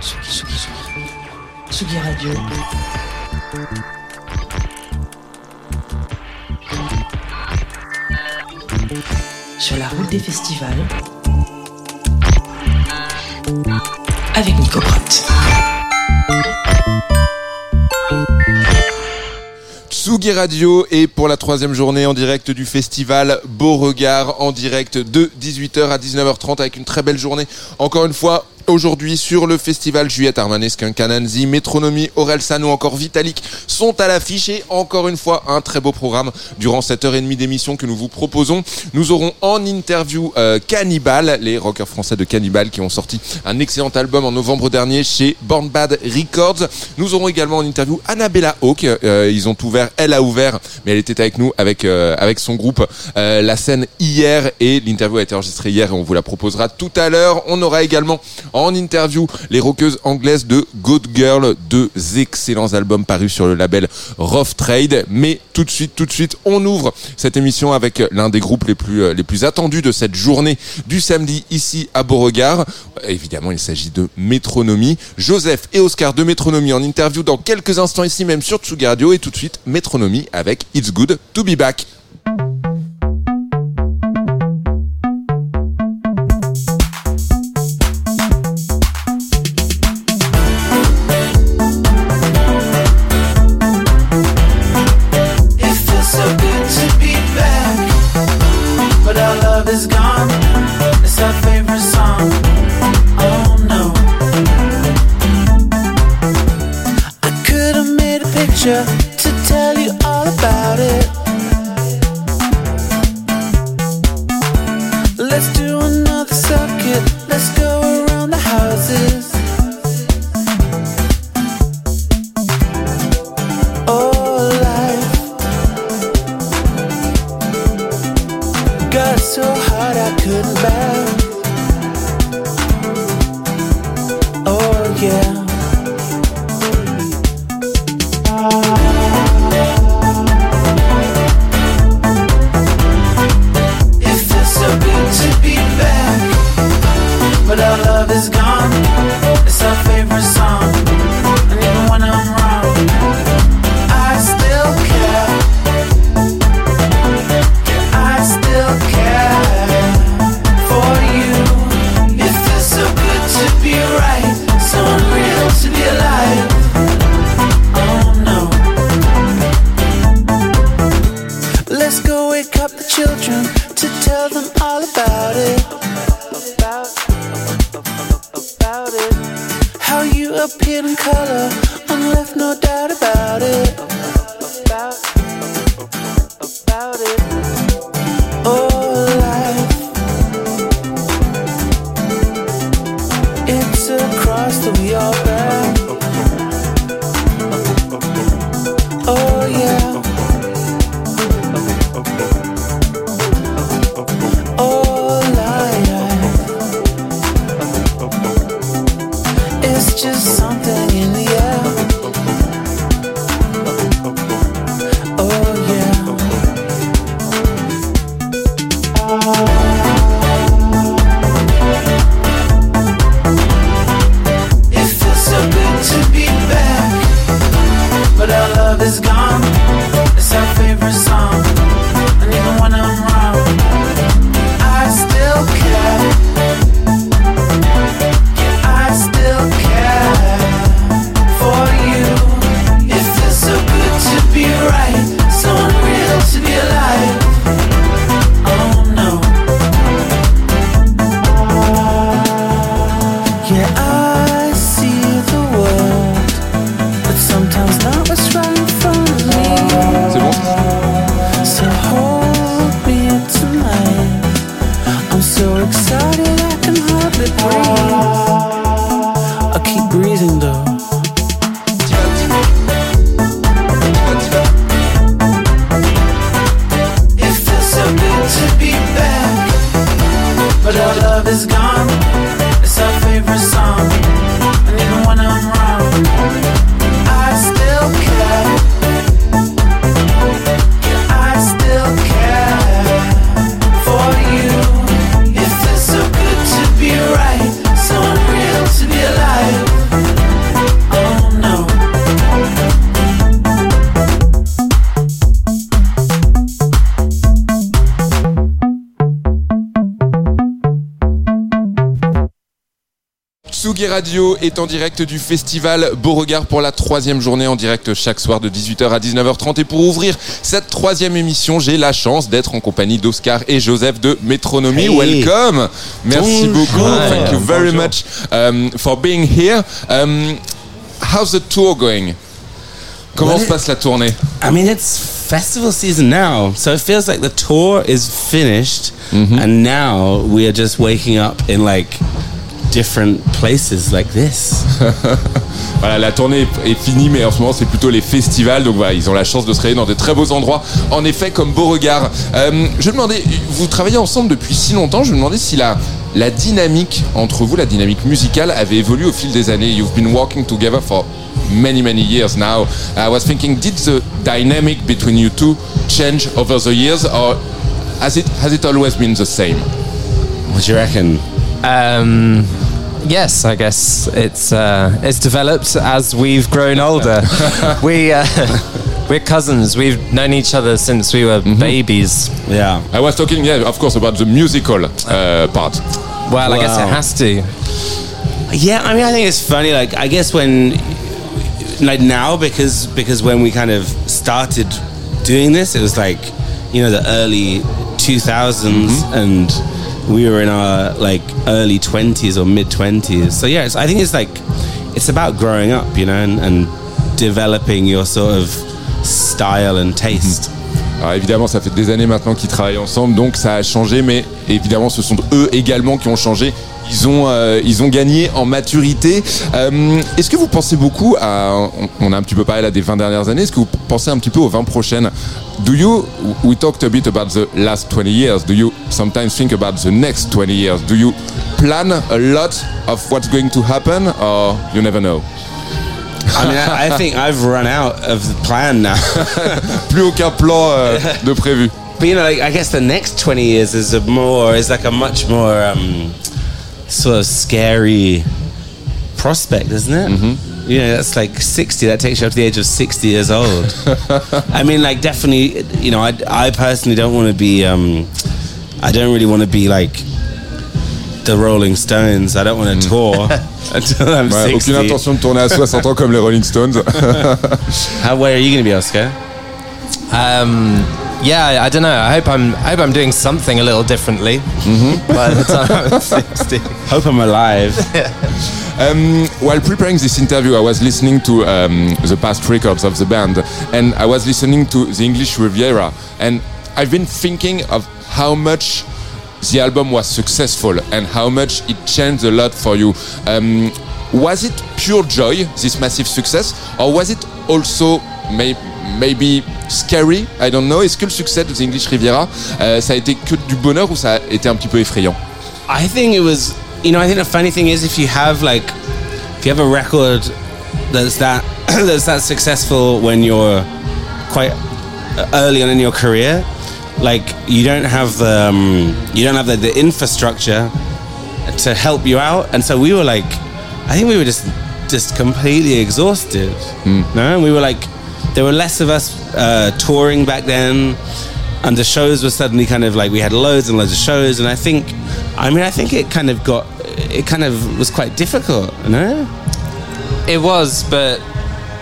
Tsugi, Tsugi. Tsugi Radio. Sur la route des festivals. Avec Nico Pratt. Tsugi Radio et pour la troisième journée en direct du festival Beauregard en direct de 18h à 19h30 avec une très belle journée. Encore une fois, Aujourd'hui sur le festival Juliette Armanesque, Cananzi, Métronomie, Orelsan ou encore Vitalik sont à l'affiche et encore une fois un très beau programme durant cette heure et demie d'émission que nous vous proposons. Nous aurons en interview euh, Cannibal, les rockers français de Cannibal qui ont sorti un excellent album en novembre dernier chez Born Bad Records. Nous aurons également en interview Annabella Hawk. Euh, ils ont ouvert, elle a ouvert, mais elle était avec nous avec euh, avec son groupe euh, la scène hier et l'interview a été enregistrée hier et on vous la proposera tout à l'heure. On aura également en interview les rockeuses anglaises de Good Girl, deux excellents albums parus sur le label Rough Trade. Mais tout de suite, tout de suite, on ouvre cette émission avec l'un des groupes les plus, les plus attendus de cette journée du samedi ici à Beauregard. Évidemment, il s'agit de Métronomie. Joseph et Oscar de Métronomie en interview dans quelques instants ici même sur Tsugi Radio et tout de suite Métronomie avec It's Good to Be Back. Radio est en direct du festival Beauregard pour la troisième journée en direct chaque soir de 18h à 19h30. Et pour ouvrir cette troisième émission, j'ai la chance d'être en compagnie d'Oscar et Joseph de Métronomie. Hey. Welcome. Merci Bonjour. beaucoup. Thank you very Bonjour. much um, for being here. Um, how's the tour going? Comment Well, se passe la tournée? I mean, it's festival season now, so it feels like the tour is finished, and now we are just waking up in like different places like this. Voilà, la tournée est finie, mais en ce moment, c'est plutôt les festivals. Donc voilà, ils ont la chance de se réunir dans des très beaux endroits. En effet, comme Beauregard. Euh, je me demandais, vous travaillez ensemble depuis si longtemps. Je me demandais si la, la dynamique entre vous, la dynamique musicale, avait évolué au fil des années. You've been working together for many, many years now. I was thinking, did the dynamic between you two change over the years, or has it, has it always been the same? What do you reckon? Um, yes, I guess it's uh, it's developed as we've grown older. we uh, we're cousins. We've known each other since we were babies. Yeah. I was talking, yeah, of course, about the musical uh, part. Well, I guess it has to. Yeah, I mean, I think it's funny. Like, I guess when, like now, because because when we kind of started doing this, it was like, you know, the early 2000s, and we were in our like early 20s or mid 20s. So yeah, I think it's like, it's about growing up, you know, and, and developing your sort of style and taste. Alors évidemment, ça fait des années maintenant qu'ils travaillent ensemble, donc ça a changé, mais évidemment, ce sont eux également qui ont changé. Ils ont, euh, ils ont gagné en maturité. Euh, est-ce que vous pensez beaucoup à. On, a un petit peu parlé là des 20 dernières années, est-ce que vous pensez un petit peu aux 20 prochaines? Do you. We talked a bit about the last 20 years. Do you sometimes think about the next 20 years? Do you plan a lot of what's going to happen, or you never know? I mean, I, I think I've run out of the plan now. Plus aucun plan euh, de prévu. But you know, like, I guess the next twenty years is a more is like a much more um, sort of scary prospect, isn't it? Mm-hmm. You know, that's like sixty. That takes you up to the age of sixty years old. I mean, like definitely. You know, I, I personally don't want to be. Um, I don't really want to be like the Rolling Stones. I don't want to tour until I'm Ouais, aucune intention de tourner à 60 ans comme les Rolling Stones. How, where are you going to be, Oscar? Um, yeah, I, don't know. I hope I'm I hope I'm doing something a little differently by the time I'm 60. Hope I'm alive. Um, while preparing this interview, I was listening to um, the past records of the band, and I was listening to the English Riviera, and I've been thinking of how much the album was successful and how much it changed a lot for you. Um, was it pure joy, this massive success, or was it also may- maybe scary I don't know. Est-ce que le succès de The English Riviera, euh, ça a été que du bonheur ou ça a été un petit peu effrayant I think it was, you know, I think the funny thing is if you have like, if you have a record that's that that's that successful when you're quite early on in your career, like you don't have the um, you don't have the, the infrastructure to help you out, and so we were like, I think we were just just completely exhausted. No, and we were like, there were less of us uh, touring back then and the shows were suddenly kind of like we had loads and loads of shows and i think i mean i think it kind of got it kind of was quite difficult no It was, but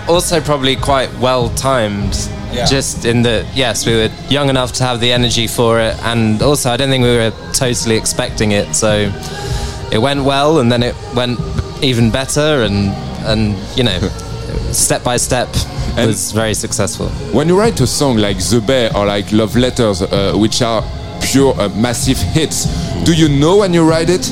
also probably quite well timed. Yeah. Just in that, yes, we were young enough to have the energy for it, and also I don't think we were totally expecting it. So it went well, and then it went even better, and and you know, step by step And- was very successful. When you write a song like The Bear or like Love Letters, uh, which are pure uh, massive hits, do you know when you write it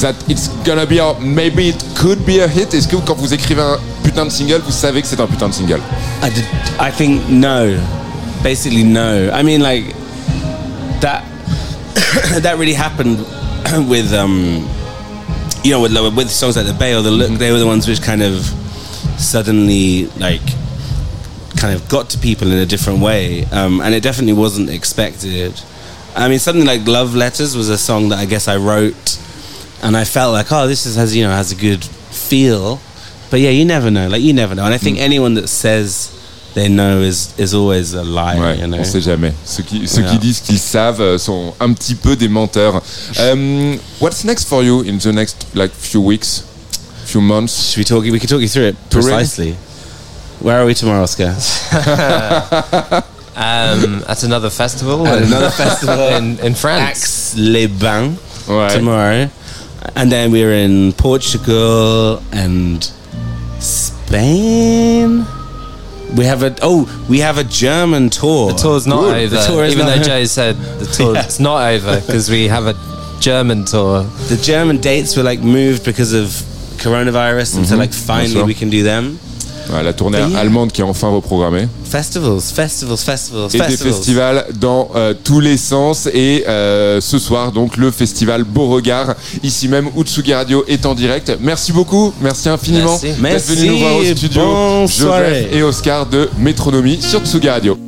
that it's gonna be or maybe it could be a hit? Est-ce que quand vous écrivez un putain de single, vous savez que c'est un putain de single? I did i think no. Basically no. I mean like that that really happened with um you know with with songs like the bay or the look they were the ones which kind of suddenly like kind of got to people in a different way um, and it definitely wasn't expected i mean something like love letters was a song that i guess i wrote and i felt like oh this is, has you know has a good feel but yeah you never know like you never know and i think anyone that says they know is is always a liar Ouais, you know on sait jamais. Ceux qui, ceux qui disent qu'ils savent euh, sont un petit peu des menteurs. Um, what's next for you in the next like few weeks few months. Should we talk? We can talk you through it precisely. Where are we tomorrow, Oscar? Um, at another festival. At in- another festival in, in France. Aix-les-Bains Ouais. tomorrow, and then we're in Portugal and Spain. We have a oh, we have a German tour. The tour's not Good. over. The tour is even not though Joe said the tour's not over because we have a German tour. the German dates were like moved because of coronavirus, and so like finally sûr. we can do them. La tournée yeah. allemande qui est enfin reprogrammée. Festivals, festivals, festivals, Et des festivals. festivals dans euh, tous les sens. Et euh, ce soir, donc, le festival Beauregard, ici même, Utsugi Radio est en direct. Merci beaucoup, merci infiniment Merci. d'être venu nous voir au studio. bonne Joseph soirée. et Oscar de Métronomie sur Tsugi Radio.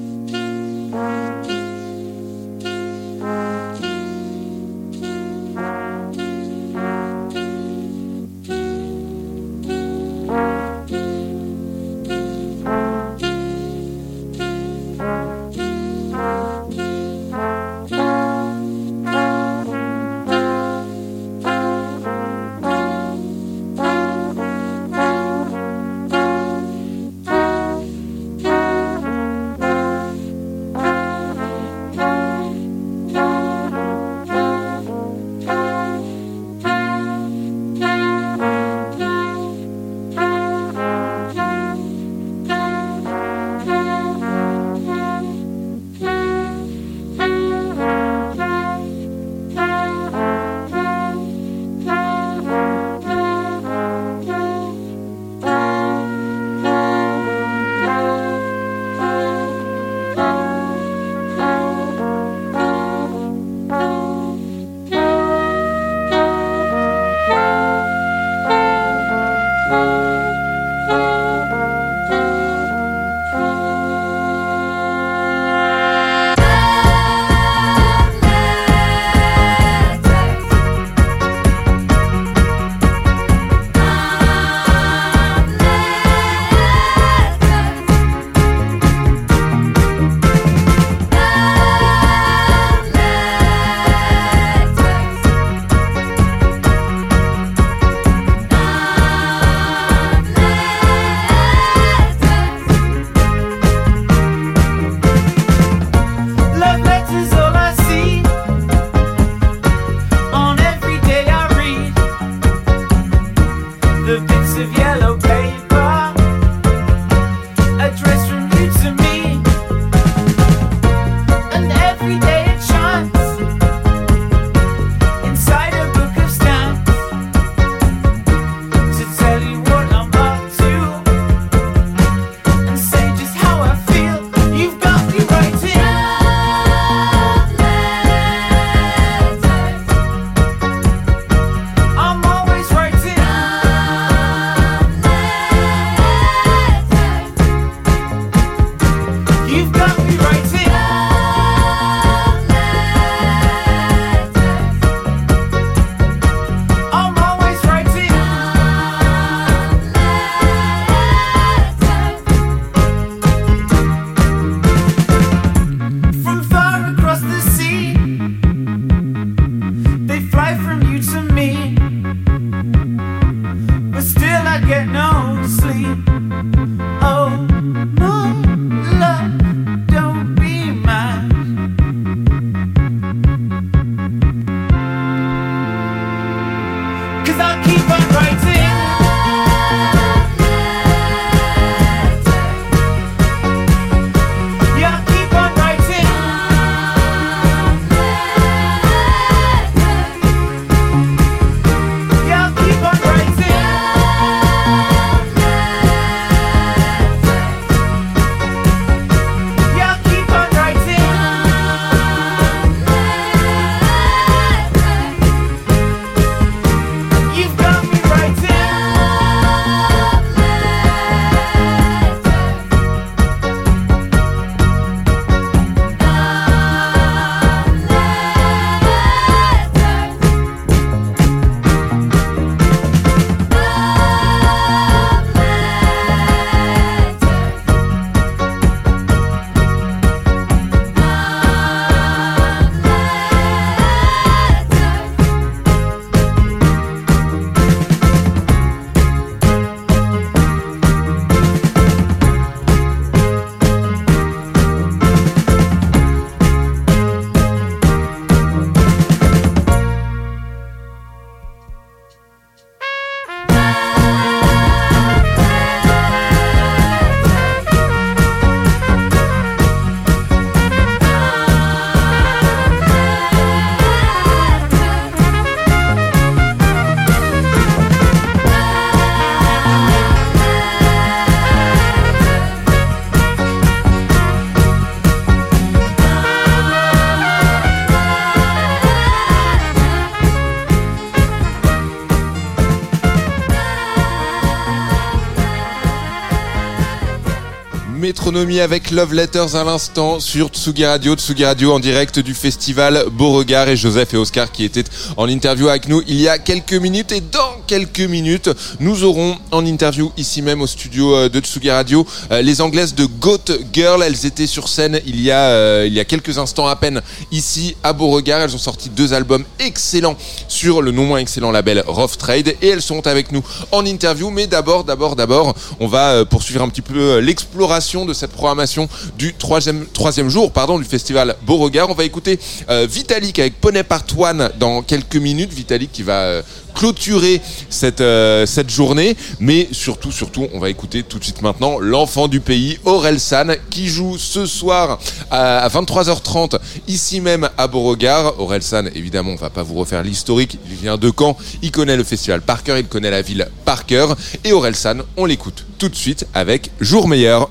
Avec Love Letters à l'instant sur Tsugi Radio, Tsugi Radio en direct du festival Beauregard et Joseph et Oscar qui étaient en interview avec nous il y a quelques minutes. Et dans quelques minutes nous aurons en interview ici même au studio euh, de Tsugi Radio euh, les anglaises de Goat Girl, elles étaient sur scène il y a euh, il y a quelques instants à peine ici à Beauregard, elles ont sorti deux albums excellents sur le non moins excellent label Rough Trade et elles sont avec nous en interview mais d'abord d'abord d'abord on va poursuivre un petit peu l'exploration de cette programmation du troisième, troisième jour pardon, du festival Beauregard. On va écouter Vitalik avec Poney Part One dans quelques minutes. Vitalik qui va clôturer cette, euh, cette journée. Mais surtout, surtout, on va écouter tout de suite maintenant l'enfant du pays, Aurel San, qui joue ce soir à, à 23h30 ici même à Beauregard. Aurel San, évidemment, on va pas vous refaire l'historique. Il vient de Caen, il connaît le festival par cœur, il connaît la ville par cœur. Et Aurel San, on l'écoute tout de suite avec Jour meilleur.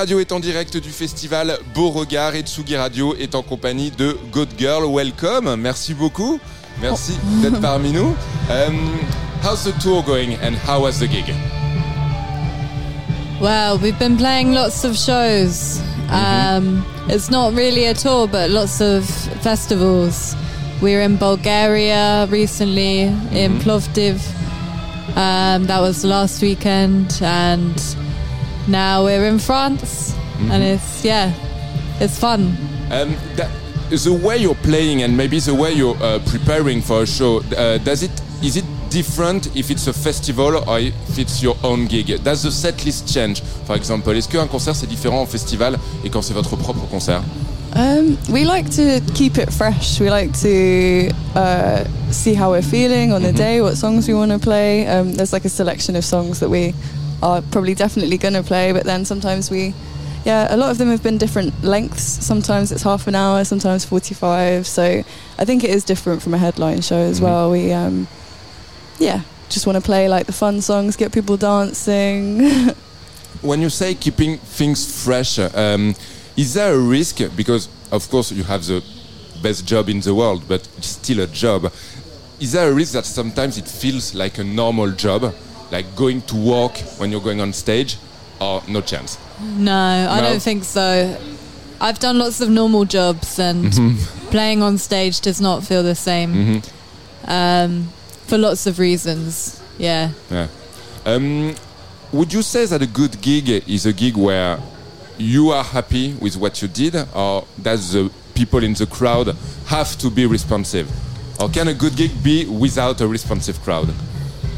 Radio est en direct du festival Beauregard et Tsugi Radio est en compagnie de Good Girl. Welcome, merci beaucoup. Merci d'être parmi nous. Um, how's the tour going and how was the gig? Well, we've been playing lots of shows. Um, it's not really a tour, but lots of festivals. We were in Bulgaria recently, in Plovdiv. Um, that was last weekend, and now we're in France, and it's yeah, it's fun. Um, that, the way you're playing and maybe the way you're uh, preparing for a show, uh, does it is it different if it's a festival or if it's your own gig? Does the set list change, for example? Est-ce qu'un concert c'est différent en festival et quand c'est votre propre concert? Um, we like to keep it fresh. We like to uh, see how we're feeling on the day, what songs we want to play. Um, there's like a selection of songs that we are probably definitely going to play, but then sometimes we, yeah, a lot of them have been different lengths. Sometimes it's half an hour, sometimes 45. So I think it is different from a headline show as well. We, um, yeah, just want to play like the fun songs, get people dancing. when you say keeping things fresh, um, is there a risk? Because of course you have the best job in the world, but it's still a job. Is there a risk that sometimes it feels like a normal job, like going to work when you're going on stage, or no chance? No, I No? don't think so. I've done lots of normal jobs, and Mm-hmm. playing on stage does not feel the same um, for lots of reasons. Yeah. Yeah. Um, would you say that a good gig is a gig where you are happy with what you did, or does the people in the crowd have to be responsive? Or can a good gig be without a responsive crowd?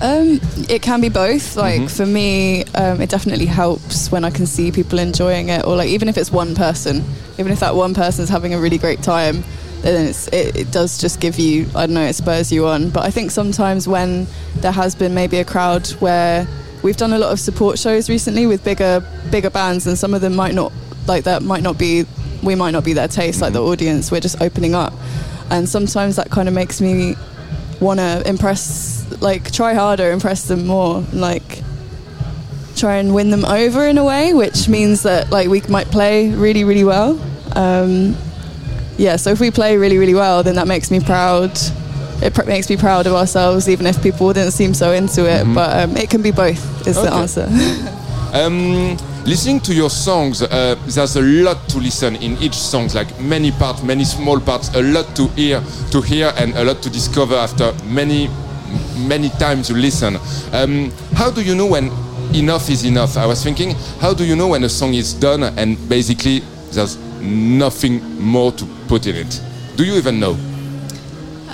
Um, it can be both. Like for me, um, it definitely helps when I can see people enjoying it, or like even if it's one person, even if that one person's having a really great time, then it's, it, it does just give you, I don't know, it spurs you on. But I think sometimes when there has been maybe a crowd where we've done a lot of support shows recently with bigger bigger bands, and some of them might not like that might not be we might not be their taste, like the audience. We're just opening up, and sometimes that kind of makes me want to impress, like try harder, impress them more, like try and win them over in a way, which means that like we might play really, really well. Um, yeah, so if we play really, really well, then that makes me proud. It pr- makes me proud of ourselves, even if people didn't seem so into it. But um, it can be both. Is the answer. Um, listening to your songs, uh, there's a lot to listen in each song, like many parts, many small parts, a lot to hear, to hear, and a lot to discover after many, many times you listen. Um, how do you know when enough is enough? I was thinking, how do you know when a song is done and basically there's nothing more to put in it? Do you even know?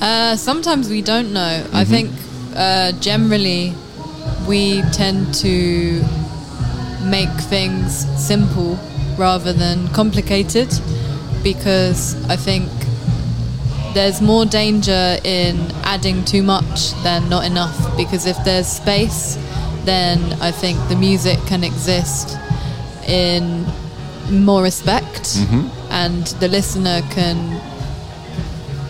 Uh, sometimes we don't know. I think uh, generally we tend to make things simple rather than complicated because I think there's more danger in adding too much than not enough because if there's space then I think the music can exist in more respect mm-hmm. and the listener can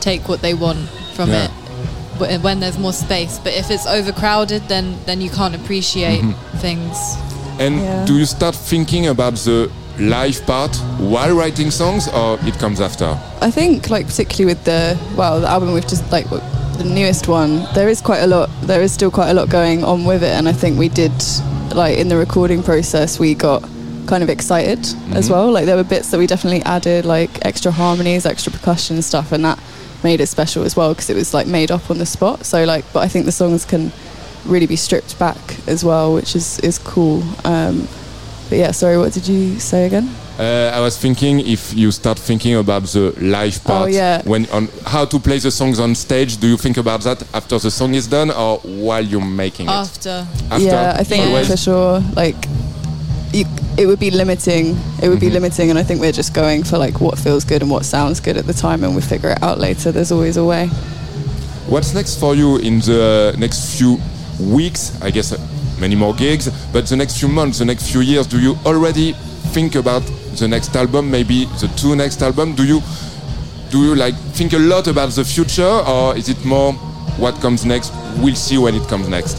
take what they want from Yeah. it when there's more space. But if it's overcrowded then then you can't appreciate mm-hmm. things And Yeah. do you start thinking about the live part while writing songs, or it comes after? I think, like particularly with the well, the album we've just like the newest one, there is quite a lot. There is still quite a lot going on with it, and I think we did like in the recording process, we got kind of excited as mm-hmm. well. Like there were bits that we definitely added, like extra harmonies, extra percussion stuff, and that made it special as well because it was like made up on the spot. So like, but I think the songs can really be stripped back as well, which is is cool. Um, but yeah, sorry, what did you say again? Uh, I was thinking if you start thinking about the live part, Oh, yeah. when on how to play the songs on stage. Do you think about that after the song is done or while you're making it? after After, yeah, I think always? for sure. Like, you, it would be limiting. It would be limiting, and I think we're just going for like what feels good and what sounds good at the time, and we figure it out later. There's always a way. What's next for you in the next few weeks? I guess uh, many more gigs, but the next few months, the next few years. Do you already think about the next album? Maybe the two next album? Do you do you like think a lot about the future, or is it more what comes next? We'll see when it comes next.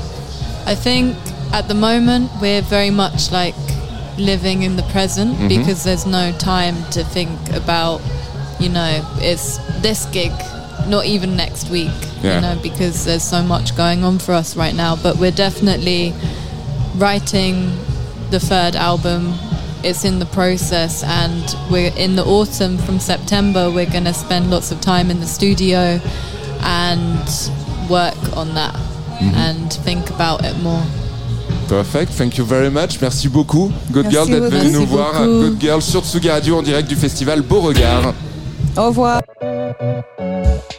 I think at the moment we're very much like living in the present Mm-hmm. because there's no time to think about, you know, it's this gig, not even next week, Yeah. you know, because there's so much going on for us right now. But we're definitely writing the third album. It's in the process, and we're in the autumn from September. We're going to spend lots of time in the studio and work on that Mm-hmm. and think about it more. Perfect, thank you very much. Merci beaucoup, Good Merci Girl, d'être beaucoup. venu nous Merci voir. Good Girl sur Tsugi Radio en direct du festival Beauregard. Au revoir. Música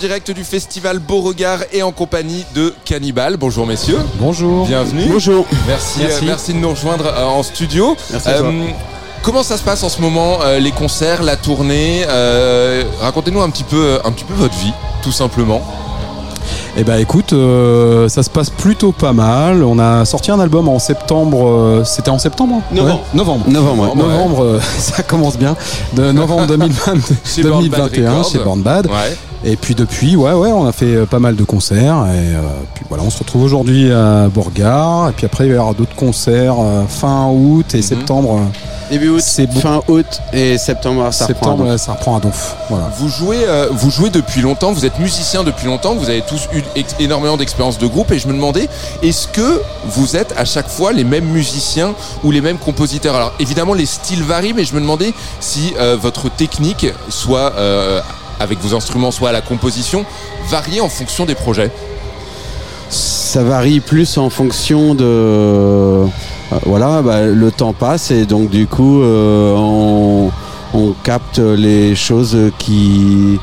direct du festival Beauregard et en compagnie de Cannibal. Bonjour messieurs. Bonjour. Bienvenue. Bonjour. Merci, Merci. euh, merci de nous rejoindre euh, en studio. Merci à toi. comment ça se passe en ce moment, euh, les concerts, la tournée euh, Racontez-nous un petit peu, un petit peu votre vie, tout simplement. Eh ben écoute, euh, ça se passe plutôt pas mal. On a sorti un album en septembre. euh, C'était en septembre hein Novembre. Ouais, Novembre. Novembre, ouais. Novembre, euh, ça commence bien. De novembre 2020, Chez Born Bad 2021 Records. chez Born Bad. Ouais. Et puis depuis, ouais, ouais, on a fait euh, pas mal de concerts. Et euh, puis voilà, on se retrouve aujourd'hui à Bourgard. Et puis après, il va y avoir d'autres concerts euh, fin août et Mhm. septembre. Début août, fin août et septembre, ça septembre, reprend. ça reprend à Donf. Voilà. Vous jouez, euh, vous jouez depuis longtemps, vous êtes musicien depuis longtemps, vous avez tous eu énormément d'expérience de groupe et je me demandais, est-ce que vous êtes à chaque fois les mêmes musiciens ou les mêmes compositeurs? Alors évidemment les styles varient, mais je me demandais si euh, votre technique, soit euh, avec vos instruments, soit à la composition, variait en fonction des projets. Ça varie plus en fonction de. euh, voilà, bah, le temps passe et donc du coup, euh, on, capte les choses qui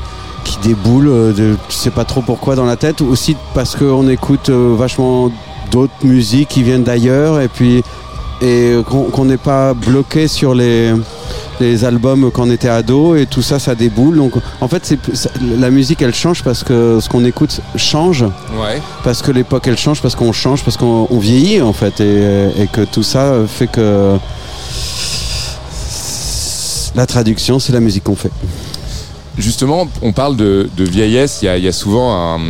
déboulent. De, tu sais pas trop pourquoi dans la tête. Aussi parce qu'on écoute euh, vachement d'autres musiques qui viennent d'ailleurs et puis et qu'on n'est pas bloqué sur les les albums quand on était ado et tout ça ça déboule. Donc en fait c'est la musique elle change parce que ce qu'on écoute change. Ouais. parce que l'époque elle change, parce qu'on change, parce qu'on on vieillit en fait, et, et que tout ça fait que la traduction c'est la musique qu'on fait. Justement, on parle de, de vieillesse, il y a, il y a souvent un,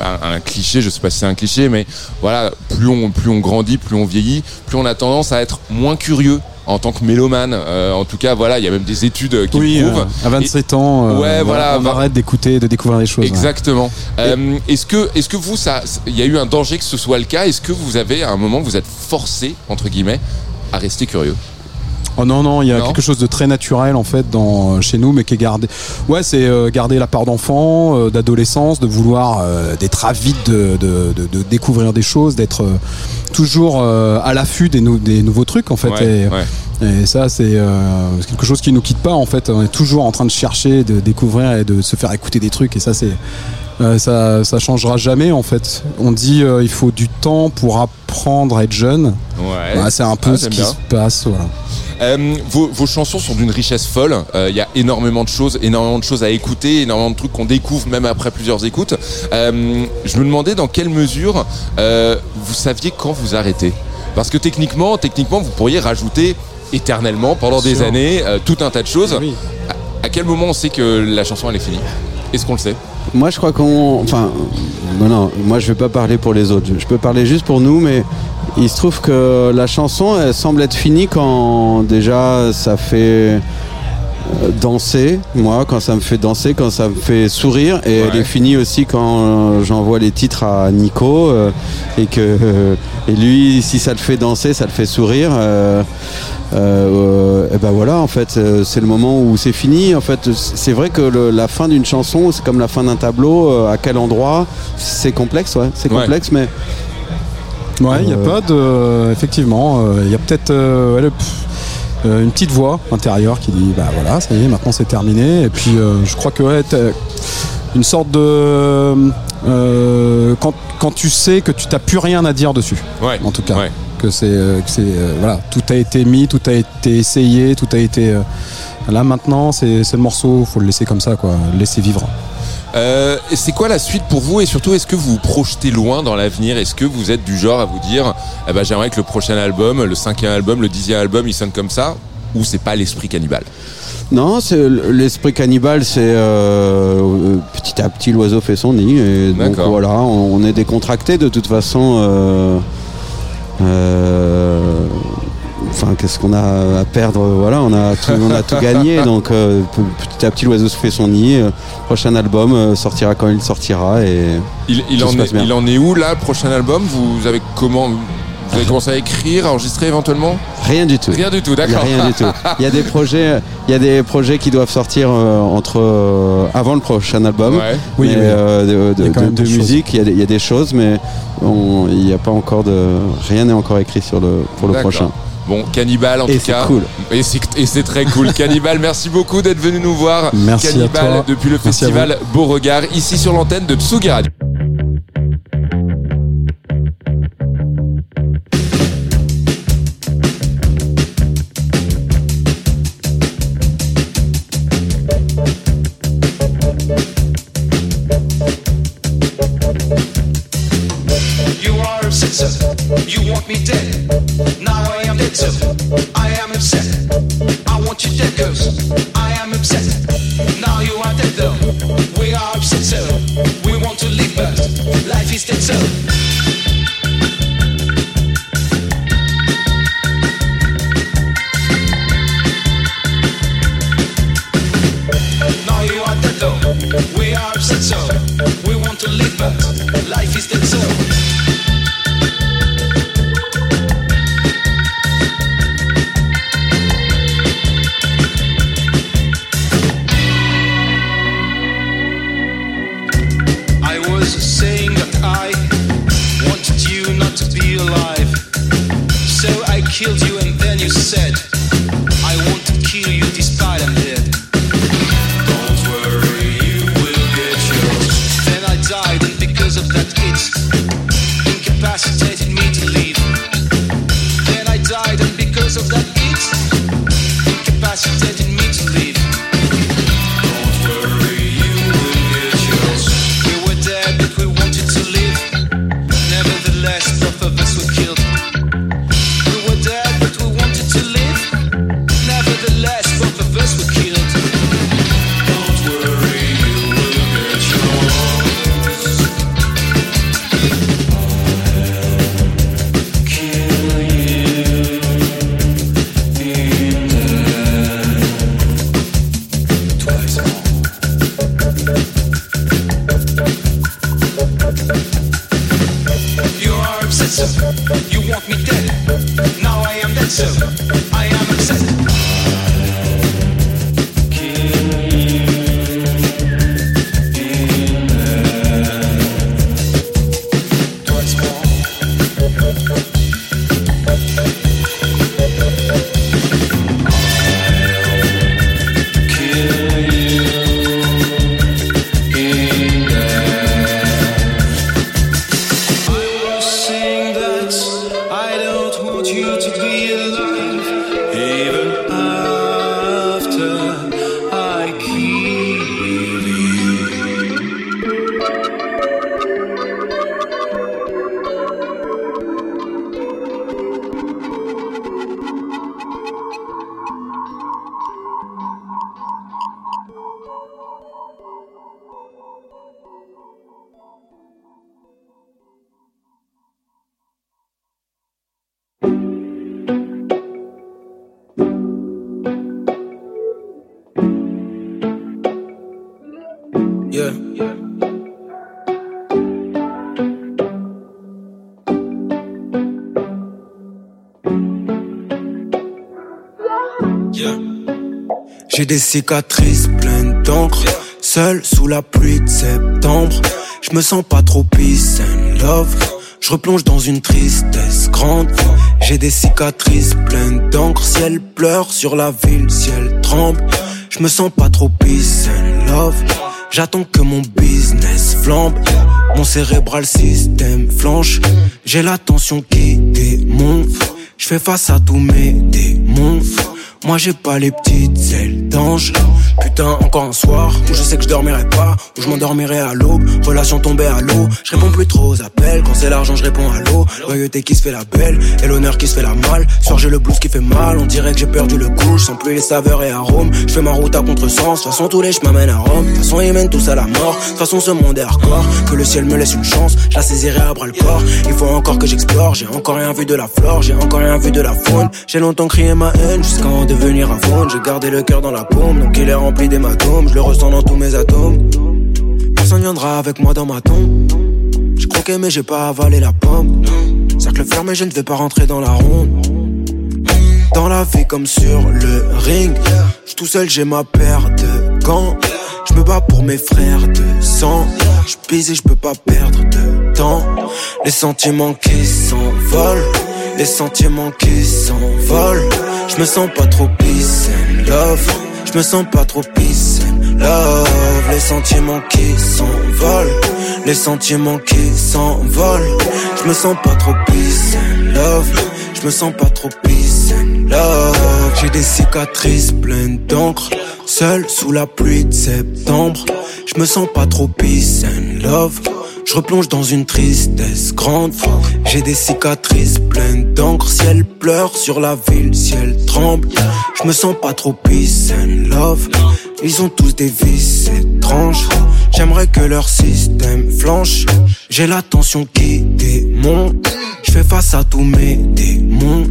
un, un cliché, je sais pas si c'est un cliché, mais voilà, plus on, plus on grandit, plus on vieillit, plus on a tendance à être moins curieux en tant que mélomane. Euh, en tout cas, voilà, il y a même des études qui Oui, le prouvent. euh, à 27 ans, euh, Ouais, voilà, on va- arrête d'écouter, de découvrir des choses. ouais. Exactement. Euh, est-ce que, est-ce que vous, ça, il y a eu un danger que ce soit le cas? Est-ce que vous avez, à un moment, vous êtes forcé entre guillemets à rester curieux? Oh non, non, il y a Non. quelque chose de très naturel en fait dans, chez nous, mais qui est gardé. Ouais, c'est euh, garder la part d'enfant, euh, d'adolescence, de vouloir euh, d'être avide de, de, de- de découvrir des choses, d'être euh, toujours euh, à l'affût des, des nouveaux trucs en fait. Ouais, et, ouais. et ça, c'est euh, quelque chose qui nous quitte pas en fait. On est toujours en train de chercher, de découvrir et de se faire écouter des trucs. Et ça, c'est euh, ça, ça changera jamais en fait. On dit euh, il faut du temps pour apprendre à être jeune. Ouais. Bah, c'est un peu Ah, ce j'aime qui bien. se passe. Voilà. Euh, vos, vos chansons sont d'une richesse folle. Euh, Il y a énormément de choses, énormément de choses à écouter, énormément de trucs qu'on découvre même après plusieurs écoutes. Euh, je me demandais dans quelle mesure euh, vous saviez quand vous arrêtez. Parce que techniquement, techniquement, vous pourriez rajouter éternellement pendant des années euh, tout un tas de choses. Oui. À, à quel moment on sait que la chanson elle est finie? Est-ce qu'on le sait? Moi, je crois qu'on. Enfin, non, non, moi, je vais pas parler pour les autres. Je- peux parler juste pour nous, mais il se trouve que la chanson, elle semble être finie quand déjà ça fait danser. Moi, quand ça me fait danser, quand ça me fait sourire. Et elle est finie aussi quand euh, j'envoie les titres à Nico. euh, et que. euh, et lui, si ça le fait danser, ça le fait sourire. euh, et ben voilà, en fait, c'est le moment où c'est fini. En fait, c'est vrai que le- la fin d'une chanson, c'est comme la fin d'un tableau. à quel endroit C'est complexe, ouais. C'est Ouais. complexe, mais Ouais, il n'y a pas de. Effectivement, il y a peut-être ouais, le- pff, une petite voix intérieure qui dit bah voilà, ça y est, maintenant c'est terminé. Et puis euh, je crois que ouais, t'as une sorte de. euh, quand, quand tu sais que tu n'as plus rien à dire dessus, Ouais. en tout cas. Ouais. Que c'est. euh, que c'est, euh, voilà, tout a été mis, tout a été essayé, tout a été. euh, là maintenant, c'est le morceau, faut le laisser comme ça, quoi. Le laisser vivre. Euh, c'est quoi la suite pour vous? Et surtout est-ce que vous vous projetez loin dans l'avenir? Est-ce que vous êtes du genre à vous dire eh ben, j'aimerais que le prochain album, le cinquième album, le dixième album, il sonne comme ça? Ou c'est pas l'esprit cannibale? Non, c'est l'esprit cannibale, c'est euh, euh, petit à petit l'oiseau fait son nid. Et donc voilà, on, on est décontracté de toute façon. euh, euh, Enfin, qu'est-ce qu'on a à perdre Voilà, on a tout, on a tout gagné. Donc euh, petit à petit l'oiseau se fait son nid. Euh, prochain album euh, sortira quand il sortira et il, il en est, il en est où là, le prochain album? Vous avez comment Vous avez commencé à écrire, à enregistrer éventuellement? Rien du tout. Rien du tout, Il y a d'accord. rien du tout. Il y a des projets, il y a des projets qui doivent sortir euh, entre euh, avant le prochain album. Ouais. Oui, Mais, oui. euh, de, Il y a de- de- de des choses. musique, il y, a des- il y a des choses, mais on- il n'y a pas encore de rien n'est encore écrit sur le pour le prochain. Bon, Cannibal en Et tout cas. cool. Et c'est, et c'est très cool. Cannibal, merci beaucoup d'être venu nous voir. Merci à Cannibal toi. depuis le Merci festival Beauregard, ici sur l'antenne de Tsugi Radio. Cicatrices pleines d'encre, seul sous la pluie de septembre. Je me sens pas trop peace and love. Je replonge dans une tristesse grande. J'ai des cicatrices pleines d'encre, ciel pleure sur la ville, ciel tremble. Je me sens pas trop peace and love. J'attends que mon business flambe. Mon cérébral système flanche. J'ai la tension qui démonte. Je fais face à tous mes démons. Moi j'ai pas les petites ailes Putain, encore un soir où je sais que je dormirai pas, où je m'endormirai à l'aube. Relation tombée à l'eau. Je réponds plus trop aux appels. Quand c'est l'argent, je réponds à l'eau. Loyauté qui se fait la belle et l'honneur qui se fait la mal. Soir j'ai le blues qui fait mal. On dirait que j'ai perdu le goût. Je sens plus les saveurs et arômes. Je fais ma route à contresens. De toute façon, tous les chemins mènent à Rome. De toute façon, ils mènent tous à la mort. De toute façon, ce monde est hardcore. Que le ciel me laisse une chance. Je la saisirai à bras le corps. Il faut encore que j'explore. J'ai encore rien vu de la flore. J'ai encore rien vu de la faune. J'ai longtemps crié ma haine jusqu'à en devenir un faune. J'ai gardé le cœur dans la Donc il est rempli d'hématomes. Je le ressens dans tous mes atomes. Personne viendra avec moi dans ma tombe. J'ai croqué mais j'ai pas avalé la pomme. Cercle fermé, je ne vais pas rentrer dans la ronde. Dans la vie comme sur le ring. J'suis tout seul, j'ai ma paire de gants. Je me bats pour mes frères de sang. Je pise et je peux pas perdre de temps. Les sentiments qui s'envolent. Les sentiments qui s'envolent. Je me sens pas trop peace and love. Je me sens pas trop and love. Les sentiments qui s'envolent. Les sentiments qui s'envolent. Je me sens pas trop and love. Je me sens pas trop and love. J'ai des cicatrices pleines d'encre. Seul sous la pluie de septembre. Je me sens pas trop peace and love. Je replonge dans une tristesse grande. J'ai des cicatrices pleines d'encre. Ciel pleure sur la ville, ciel tremble. Je me sens pas trop peace and love. Ils ont tous des vices étranges. J'aimerais que leur système flanche. J'ai la tension qui démonte. Je fais face à tous mes démons.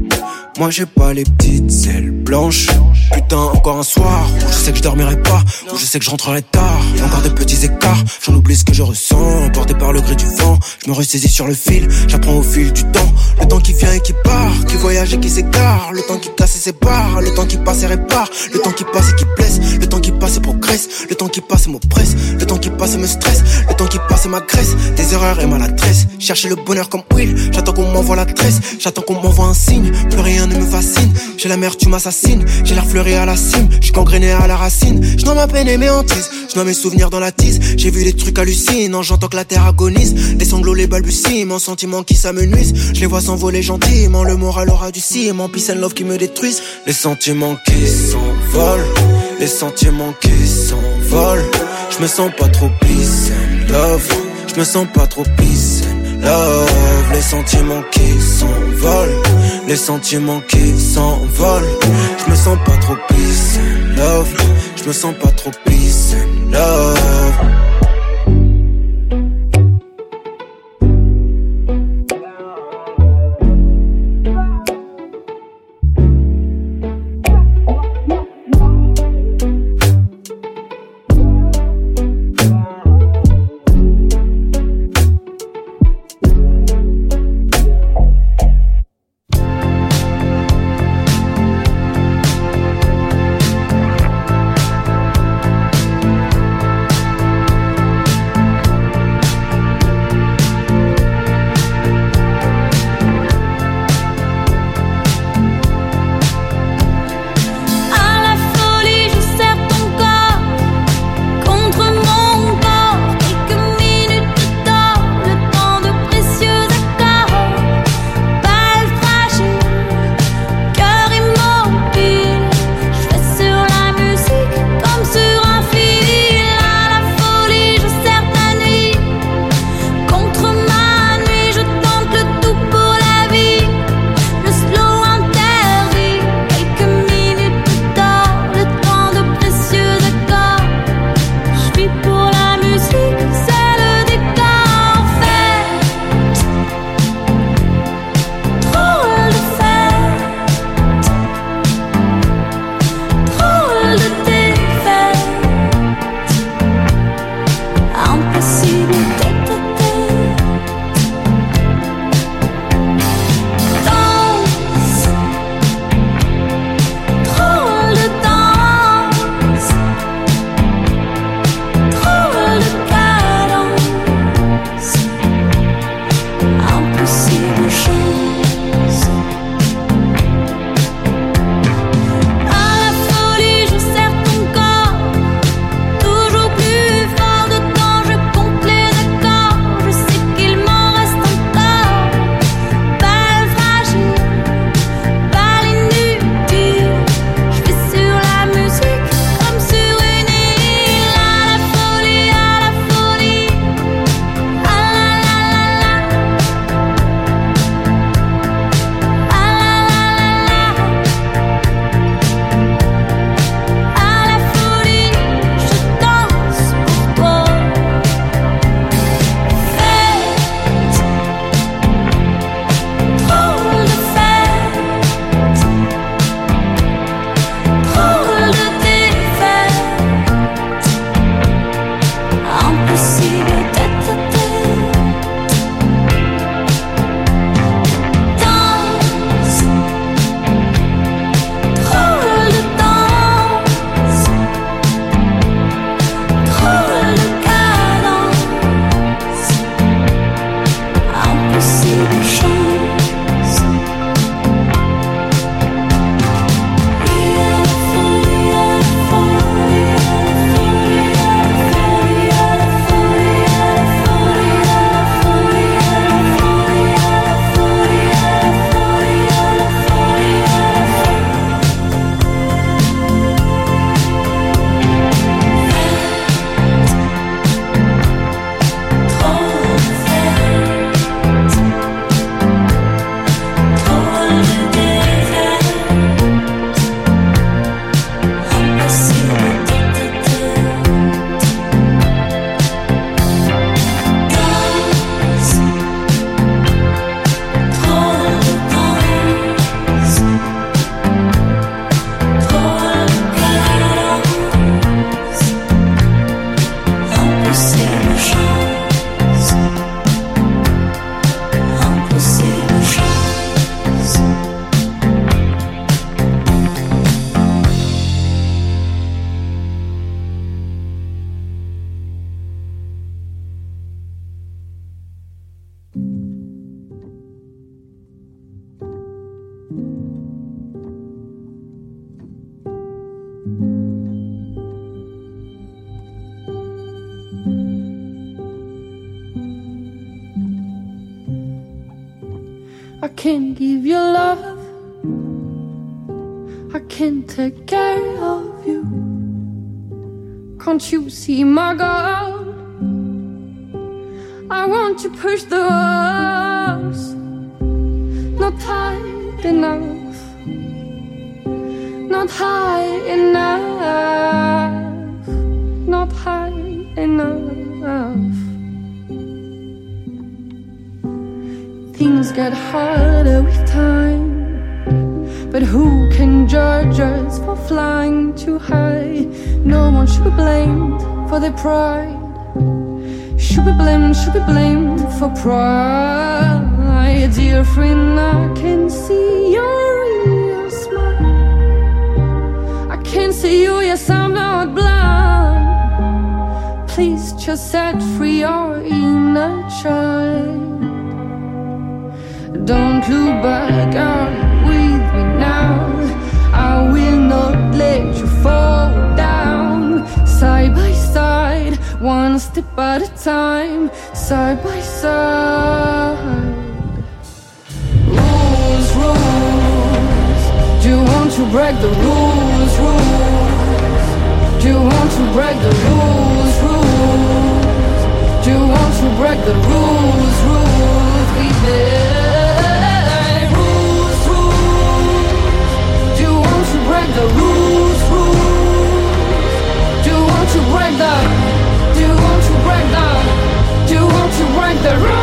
Moi j'ai pas les petites ailes blanches. Putain, encore un soir où je sais que je dormirai pas, où je sais que je rentrerai tard. Encore des petits écarts, j'en oublie ce que je ressens. Emporté par le gré du vent, je me ressaisis sur le fil. J'apprends au fil du temps, le temps qui vient et qui part, qui voyage et qui s'égare, le temps qui casse et sépare, le temps qui passe et répare, le temps qui passe et qui blesse, le temps qui passe et progresse, le temps qui passe et m'oppresse, le temps qui passe et me stresse, le temps qui passe et m'agresse, des erreurs et maladresse. Chercher le bonheur comme Will, j'attends qu'on m'envoie la tresse, j'attends qu'on m'envoie un signe, plus rien ne me fascine. J'ai la mer, tu m'assassines, j'ai l'air fleuri à la cime, je gangréné à la racine. Je ma peine et mes hantises, je mes souvenirs dans la tise. J'ai vu des trucs hallucinants, j'entends que la terre agonise. Les sanglots, les balbutiements, sentiments qui s'amenuisent. Je les vois s'envoler gentiment, le moral aura du ciment, peace and love qui me détruisent. Les sentiments qui s'envolent, les sentiments qui s'envolent. Je me sens pas trop peace and love, je sens pas trop peace and love. Les sentiments qui s'envolent, les sentiments qui s'envolent. Je me sens pas trop peace love, je me sens pas trop peace love. Please just set free your inner child. Don't look back on with me now. I will not let you fall down. Side by side, one step at a time. Side by side. Rules, rules. Do you want to break the rules, rules? Do you want to break the rules? To break the rules, rules? We made rules, rules. Do you want to break the rules, rules? Do you want to break the? Do you want to break the? Do you want to break the rules?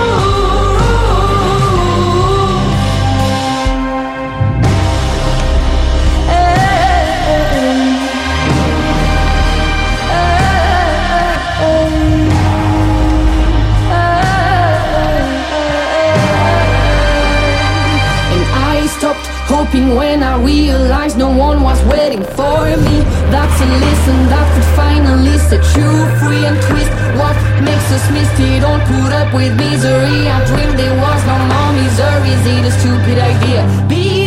When I realized no one was waiting for me. That's a lesson that could finally set you free and twist what makes us misty. Don't put up with misery. I dreamed there was no more misery. Is it a stupid idea? Be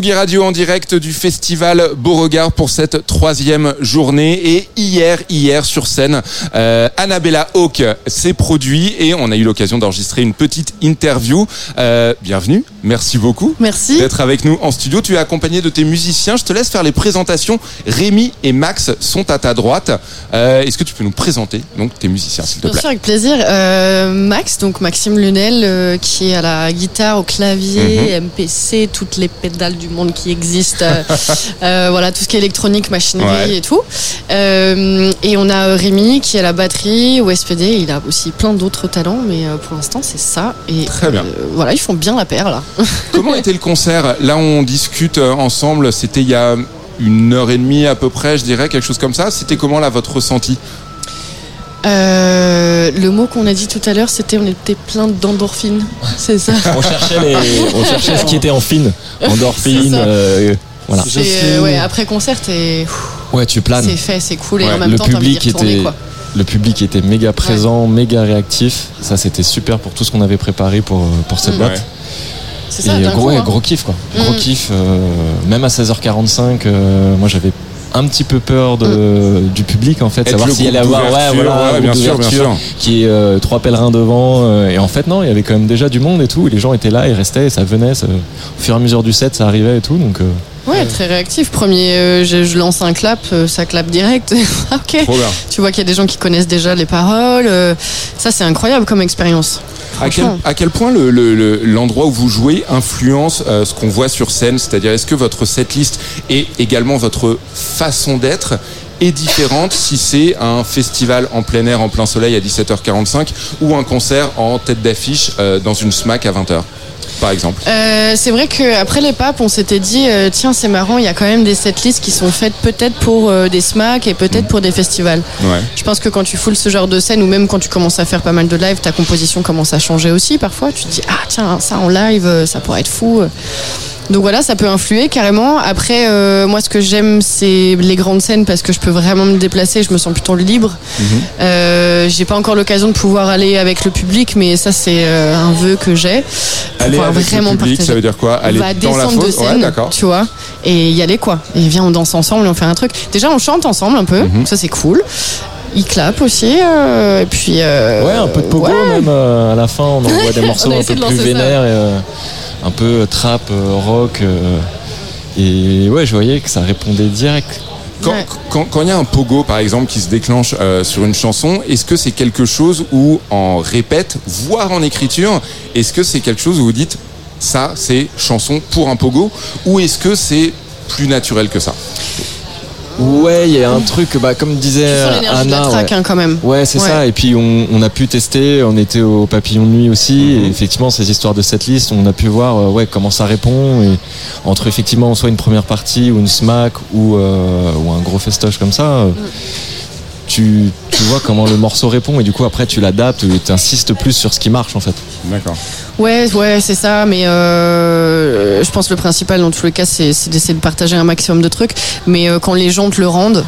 Tsugi Radio en direct du festival Beauregard pour cette troisième journée. Et hier, hier sur scène, euh, Annabella Hawk s'est produit et on a eu l'occasion d'enregistrer une petite interview. Euh, bienvenue, merci beaucoup. Merci. D'être avec nous en studio. Tu es accompagné de tes musiciens. Je te laisse faire les présentations. Rémi et Max sont à ta droite. Euh, Est-ce que tu peux nous présenter donc tes musiciens, s'il te Bien plaît sûr, avec plaisir. Euh, Max, donc Maxime Lunel, euh, qui est à la guitare, au clavier, MPC, toutes les pédales du monde qui existent. euh, euh, voilà, tout ce qui est électronique, machinerie Ouais. et tout. Euh, et on a Rémi, qui à la batterie, au SPD. Il a aussi plein d'autres talents, mais pour l'instant, c'est ça. Et Très bien. voilà, ils font bien la paire, là. Comment était le concert? Là, on discute ensemble. C'était il y a une heure et demie à peu près, je dirais, quelque chose comme ça. C'était comment là votre ressenti? Euh, le mot qu'on a dit tout à l'heure, c'était on était plein d'endorphines. C'est ça. On cherchait, les- on cherchait ce qui était en fine. Endorphine. Euh, voilà. Euh, ouais, après concert, t'es- Ouais, tu planes. c'est fait, c'est cool, et Ouais, en même le temps, envie public était, quoi. le public était méga présent, méga réactif. Ça, c'était super pour tout ce qu'on avait préparé pour, pour cette Mm. date. Ouais. C'est ça, Et gros, coup, ouais, hein. gros kiff quoi. Gros Mm. kiff. euh, même à 16h45, euh, moi j'avais un petit peu peur de, du public en fait, Être savoir s'il allait avoir ouais, voilà, ouais, un bien sûr, bien sûr. qui est euh, trois pèlerins devant. euh, et en fait non, il y avait quand même déjà du monde et tout. Et les gens étaient là, ils restaient, et ça venait. ça- au fur et à mesure du set, ça arrivait et tout. Donc euh, Ouais, très réactif. Premier, euh, je, je lance un clap, euh, ça clap direct. ok. Trop bien. Tu vois qu'il y a des gens qui connaissent déjà les paroles. euh, ça, c'est incroyable comme expérience. À quel, Franchement. à quel point le- le- le- l'endroit où vous jouez influence euh, ce qu'on voit sur scène? C'est-à-dire, est-ce que votre setlist et également votre façon d'être est différente si c'est un festival en plein air, en plein soleil à 17h45 ou un concert en tête d'affiche euh, dans une SMAC à 20h, par exemple Euh, c'est vrai qu'après les papes, on s'était dit, euh, tiens, c'est marrant, il y a quand même des setlists qui sont faites peut-être pour euh, des SMAC et peut-être pour des festivals. Ouais. Je pense que quand tu foules ce genre de scène ou même quand tu commences à faire pas mal de live, ta composition commence à changer aussi parfois. Tu te dis, ah tiens, ça en live, ça pourrait être fou. Donc voilà, ça peut influer carrément. Après, euh, moi, ce que j'aime, c'est les grandes scènes parce que je peux vraiment me déplacer, je me sens plutôt libre. Euh, j'ai pas encore l'occasion de pouvoir aller avec le public, mais ça, c'est euh, un vœu que j'ai. Aller avec le public, ça veut dire quoi Aller on va dans la descendre de fosse Ouais, scène, tu vois, et y aller quoi. Et viens, on danse ensemble, on fait un truc. Déjà, on chante ensemble un peu, Mhm. ça c'est cool. Il clappe aussi, euh, et puis. euh, ouais, un peu de pogo ouais. même euh, à la fin. On envoie des morceaux un peu de plus vénères, et, euh, un peu trap, euh, rock. euh, et ouais, je voyais que ça répondait direct. Quand quand- quand il y a un pogo, par exemple, qui se déclenche euh, sur une chanson, est-ce que c'est quelque chose où, en répète, voire en écriture, est-ce que c'est quelque chose où vous dites ça, c'est chanson pour un pogo, ou est-ce que c'est plus naturel que ça? Ouais, il y a un truc, bah, comme disait Tu sens l'énergie de la Anna. track, ouais. hein, quand même. Ouais, c'est Ouais. ça. Et puis on, on a pu tester. On était au Papillon de nuit aussi. Et effectivement, ces histoires de setlist, on a pu voir euh, ouais comment ça répond. Et entre effectivement soit une première partie ou une smack ou euh, ou un gros festoche comme ça. euh, Tu, tu vois comment le morceau répond et du coup après tu l'adaptes et tu insistes plus sur ce qui marche en fait. D'accord. Ouais, ouais, c'est ça, mais euh, je pense que le principal dans tous les cas, c'est d'essayer de partager un maximum de trucs. Mais euh, quand les gens te le rendent,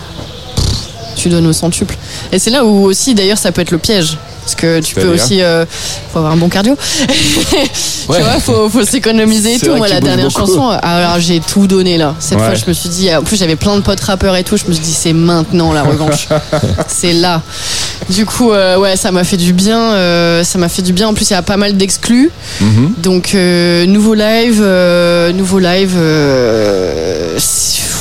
pff, tu donnes au centuple. Et c'est là où aussi, d'ailleurs, ça peut être le piège. Parce que tu peux aussi. euh, faut avoir un bon cardio. tu vois, faut, faut s'économiser et tout. Moi, la dernière beaucoup. chanson, alors j'ai tout donné là. Cette Ouais. fois, je me suis dit. En plus, j'avais plein de potes rappeurs et tout. Je me suis dit, c'est maintenant la revanche. c'est là. Du coup, euh, ouais, ça m'a fait du bien. euh, ça m'a fait du bien. En plus, il y a pas mal d'exclus. Mhm. Donc euh, nouveau live, nouveau live.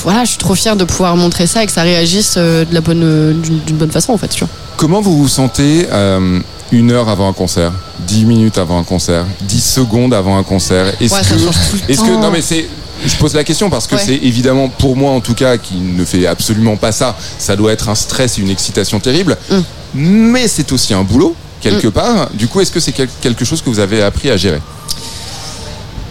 voilà, je suis trop fière de pouvoir montrer ça et que ça réagisse de la bonne, d'une d'une bonne façon en fait. Tu vois. Comment vous vous sentez euh, une heure avant un concert, 10 minutes avant un concert, 10 secondes avant un concert Est-ce Ouais, que, est-ce que, non mais c'est, je pose la question parce que Ouais. c'est évidemment pour moi en tout cas qui ne fait absolument pas ça, ça doit être un stress et une excitation terrible, Mm. mais c'est aussi un boulot quelque part. Du coup, est-ce que c'est quel- quelque chose que vous avez appris à gérer?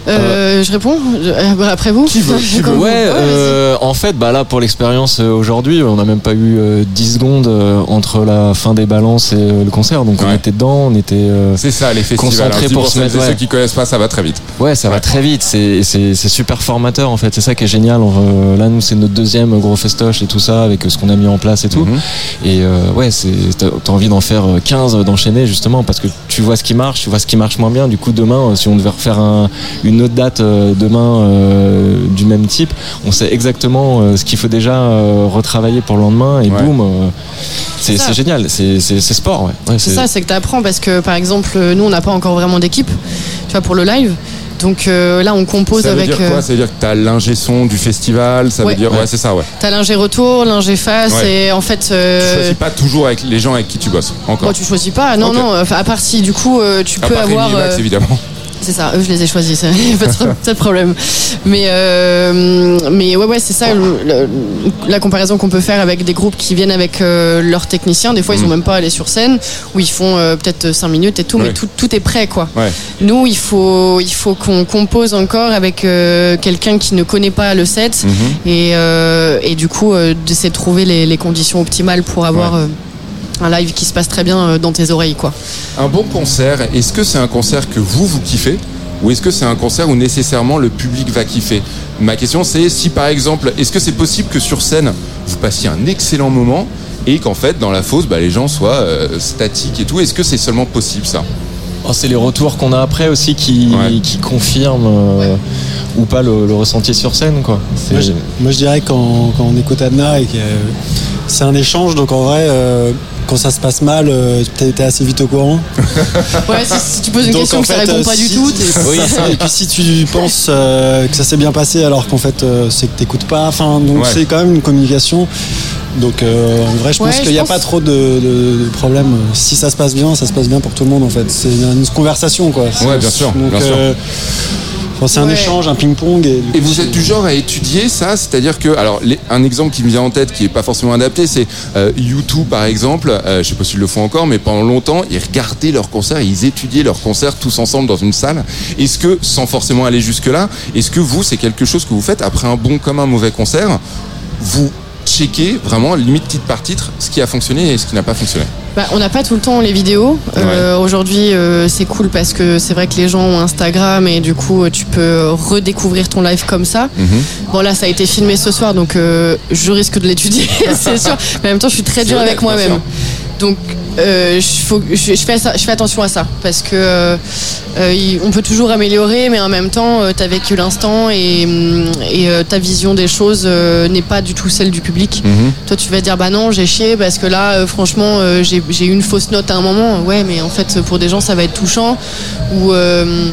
Euh, je réponds Euh, après vous. Qui veut Qui veut Ouais, euh, en fait, bah là, pour l'expérience euh, aujourd'hui, on n'a même pas eu euh, 10 secondes euh, entre la fin des balances et euh, le concert. Donc on était dedans, on était euh, C'est ça les festivals. concentrés pour se mettre. et ouais. ceux qui connaissent pas, ça va très vite. Ouais, ça va très vite. C'est super formateur en fait. C'est ça qui est génial. On, euh, là, nous, c'est notre deuxième gros festoche et tout ça avec euh, ce qu'on a mis en place et tout. Mhm. Et euh, ouais, c'est t'as envie d'en faire euh, 15, euh, d'enchaîner justement parce que tu vois ce qui marche, tu vois ce qui marche moins bien. Du coup, demain, euh, si on devait refaire un, une autre date euh, demain euh, du même type, on sait exactement euh, ce qu'il faut déjà euh, retravailler pour le lendemain et Ouais. boum. euh, c'est génial. C'est sport. Ouais. Ouais, C'est ça, c'est que tu apprends parce que par exemple, nous on n'a pas encore vraiment d'équipe, tu vois, pour le live. Donc euh, là on compose Ça veut avec. dire quoi? Ça veut dire que t'as l'ingé son du festival. Ça Ouais. veut dire ouais, c'est ça ouais. T'as l'ingé retour, l'ingé face, Ouais. et en fait. Tu euh, choisis pas toujours avec les gens avec qui tu bosses encore. Bon, tu choisis pas, non, non, enfin, à part si du coup euh, tu à peux part avoir. Rémi et Max euh, évidemment. C'est ça, eux je les ai choisis, ça pas de, problème. Mais, euh, mais ouais, ouais, c'est ça le- le- la comparaison qu'on peut faire avec des groupes qui viennent avec euh, leurs techniciens. Des fois, ils Mm. sont même pas allés sur scène, où ils font euh, peut-être 5 minutes et tout, Ouais. mais tout, tout est prêt, quoi. Ouais. Nous, il faut, il faut qu'on compose encore avec quelqu'un qui ne connaît pas le set Mhm. et, et du coup, d'essayer de trouver les, les conditions optimales pour avoir. Ouais. Un live qui se passe très bien euh, dans tes oreilles, quoi. Un bon concert, est-ce que c'est un concert que vous, vous kiffez ou est-ce que c'est un concert où nécessairement le public va kiffer? Ma question c'est si par exemple, est-ce que c'est possible que sur scène, vous passiez un excellent moment et qu'en fait dans la fosse, bah, les gens soient euh, statiques et tout? Est-ce que c'est seulement possible ça? Oh, c'est les retours qu'on a après aussi qui, qui confirment euh, ou pas le, le ressenti sur scène. Quoi. Moi je, moi, je dirais quand, quand on écoute Adna et que euh, c'est un échange, donc en vrai, euh, quand ça se passe mal, euh, t'es t'es assez vite au courant? Ouais, si, si tu poses une Donc, question en que ça fait, répond euh, pas du si- tout, t'es- ça. Et puis si tu penses euh, que ça s'est bien passé alors qu'en fait euh, c'est que t'écoutes pas, enfin donc Ouais. c'est quand même une communication. Donc euh, en vrai, je pense Ouais, qu'il n'y a pense- pas trop de, de- de problèmes. Si ça se passe bien, ça se passe bien pour tout le monde en fait. C'est une conversation quoi. Ouais, bien sûr, Donc, bien sûr. Enfin, c'est un Ouais. échange, un ping-pong. Et, Et vous êtes du genre à étudier ça, c'est-à-dire que, alors, les- un exemple qui me vient en tête, qui est pas forcément adapté, c'est euh, U2 par exemple. Euh, je sais pas s'ils le font encore, mais pendant longtemps, ils regardaient leurs concerts, ils étudiaient leurs concerts tous ensemble dans une salle. Est-ce que, sans forcément aller jusque là, est-ce que vous, c'est quelque chose que vous faites après un bon comme un mauvais concert, vous checkez vraiment limite titre par titre ce qui a fonctionné et ce qui n'a pas fonctionné. Bah, on n'a pas tout le temps les vidéos. Euh, Aujourd'hui, euh, c'est cool parce que c'est vrai que les gens ont Instagram et du coup, tu peux redécouvrir ton live comme ça. Bon, là, ça a été filmé ce soir, donc euh, je risque de l'étudier, c'est sûr. Mais en même temps, je suis très dur avec moi-même. Donc, euh, je, faut- je- je fais ça- je fais attention à ça parce que euh, euh, il- on peut toujours améliorer, mais en même temps, tu as vécu l'instant et, et euh, ta vision des choses euh, n'est pas du tout celle du public. Toi, tu vas dire bah non, j'ai chié parce que là, euh, franchement, euh, j'ai eu une fausse note à un moment. Ouais, mais en fait, pour des gens, ça va être touchant ou euh,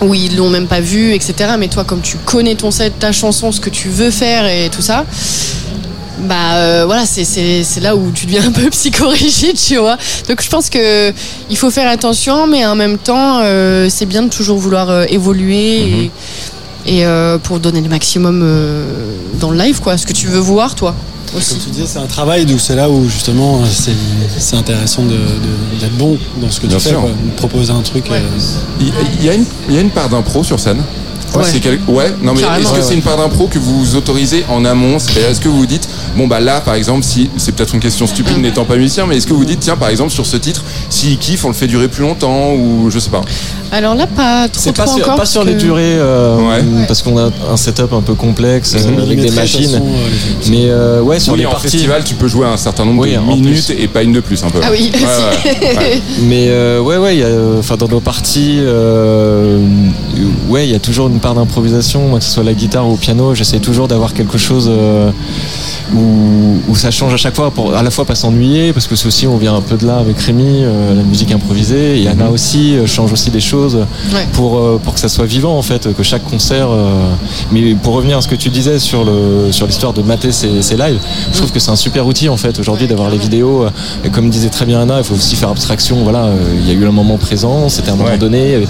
ou ils l'ont même pas vu, etc. Mais toi, comme tu connais ton set, ta chanson, ce que tu veux faire et tout ça. Bah euh, voilà, c'est- là où tu deviens un peu psychorigide, tu vois. Donc je pense que il faut faire attention, mais en même temps, euh, c'est bien de toujours vouloir euh, évoluer et, et, euh, pour donner le maximum euh, dans le live, quoi. Ce que tu veux voir, toi. Aussi. Comme tu disais, c'est un travail, donc c'est là où justement c'est c'est intéressant de- de- d'être bon dans ce que Bien tu fais, sûr. quoi. de proposer un truc. Il il y, a une- il y a une part d'impro sur scène? Ouais. C'est quel- ouais, non mais est-ce que Ouais, c'est une part d'impro que vous autorisez en amont C'est-à-dire, Est-ce que vous vous dites, bon bah là par exemple, si c'est peut-être une question stupide n'étant pas musicien, mais est-ce que vous dites, tiens par exemple sur ce titre, s'il kiffe, on le fait durer plus longtemps ou je sais pas Alors là, pas trop, C'est pas, trop sur, encore. pas sur les durées, euh, parce qu'on a un setup un peu complexe euh, avec des machines. façon, euh, Mais euh, ouais, sur Oui, les en parties. festival, tu peux jouer un certain nombre Oui, de minutes plus. et pas une de plus un peu. Ah oui, Ouais, ouais, ouais. Mais euh, ouais, ouais, il y a, enfin dans nos parties, euh, ouais, il y a toujours une part d'improvisation, moi, que ce soit la guitare ou au piano. J'essaie toujours d'avoir quelque chose euh, où, où ça change à chaque fois, pour à la fois pas s'ennuyer, parce que ceci, on vient un peu de là avec Rémi, euh, la musique improvisée. Et Anna aussi euh, change aussi des choses Ouais. pour euh, pour que ça soit vivant en fait, que chaque concert. euh, mais pour revenir à ce que tu disais sur le sur l'histoire de mater ces, ces lives, je trouve que c'est un super outil en fait aujourd'hui d'avoir les vidéos. Et comme disait très bien Anna, il faut aussi faire abstraction. Voilà, euh, il y a eu un moment présent, c'était un moment donné,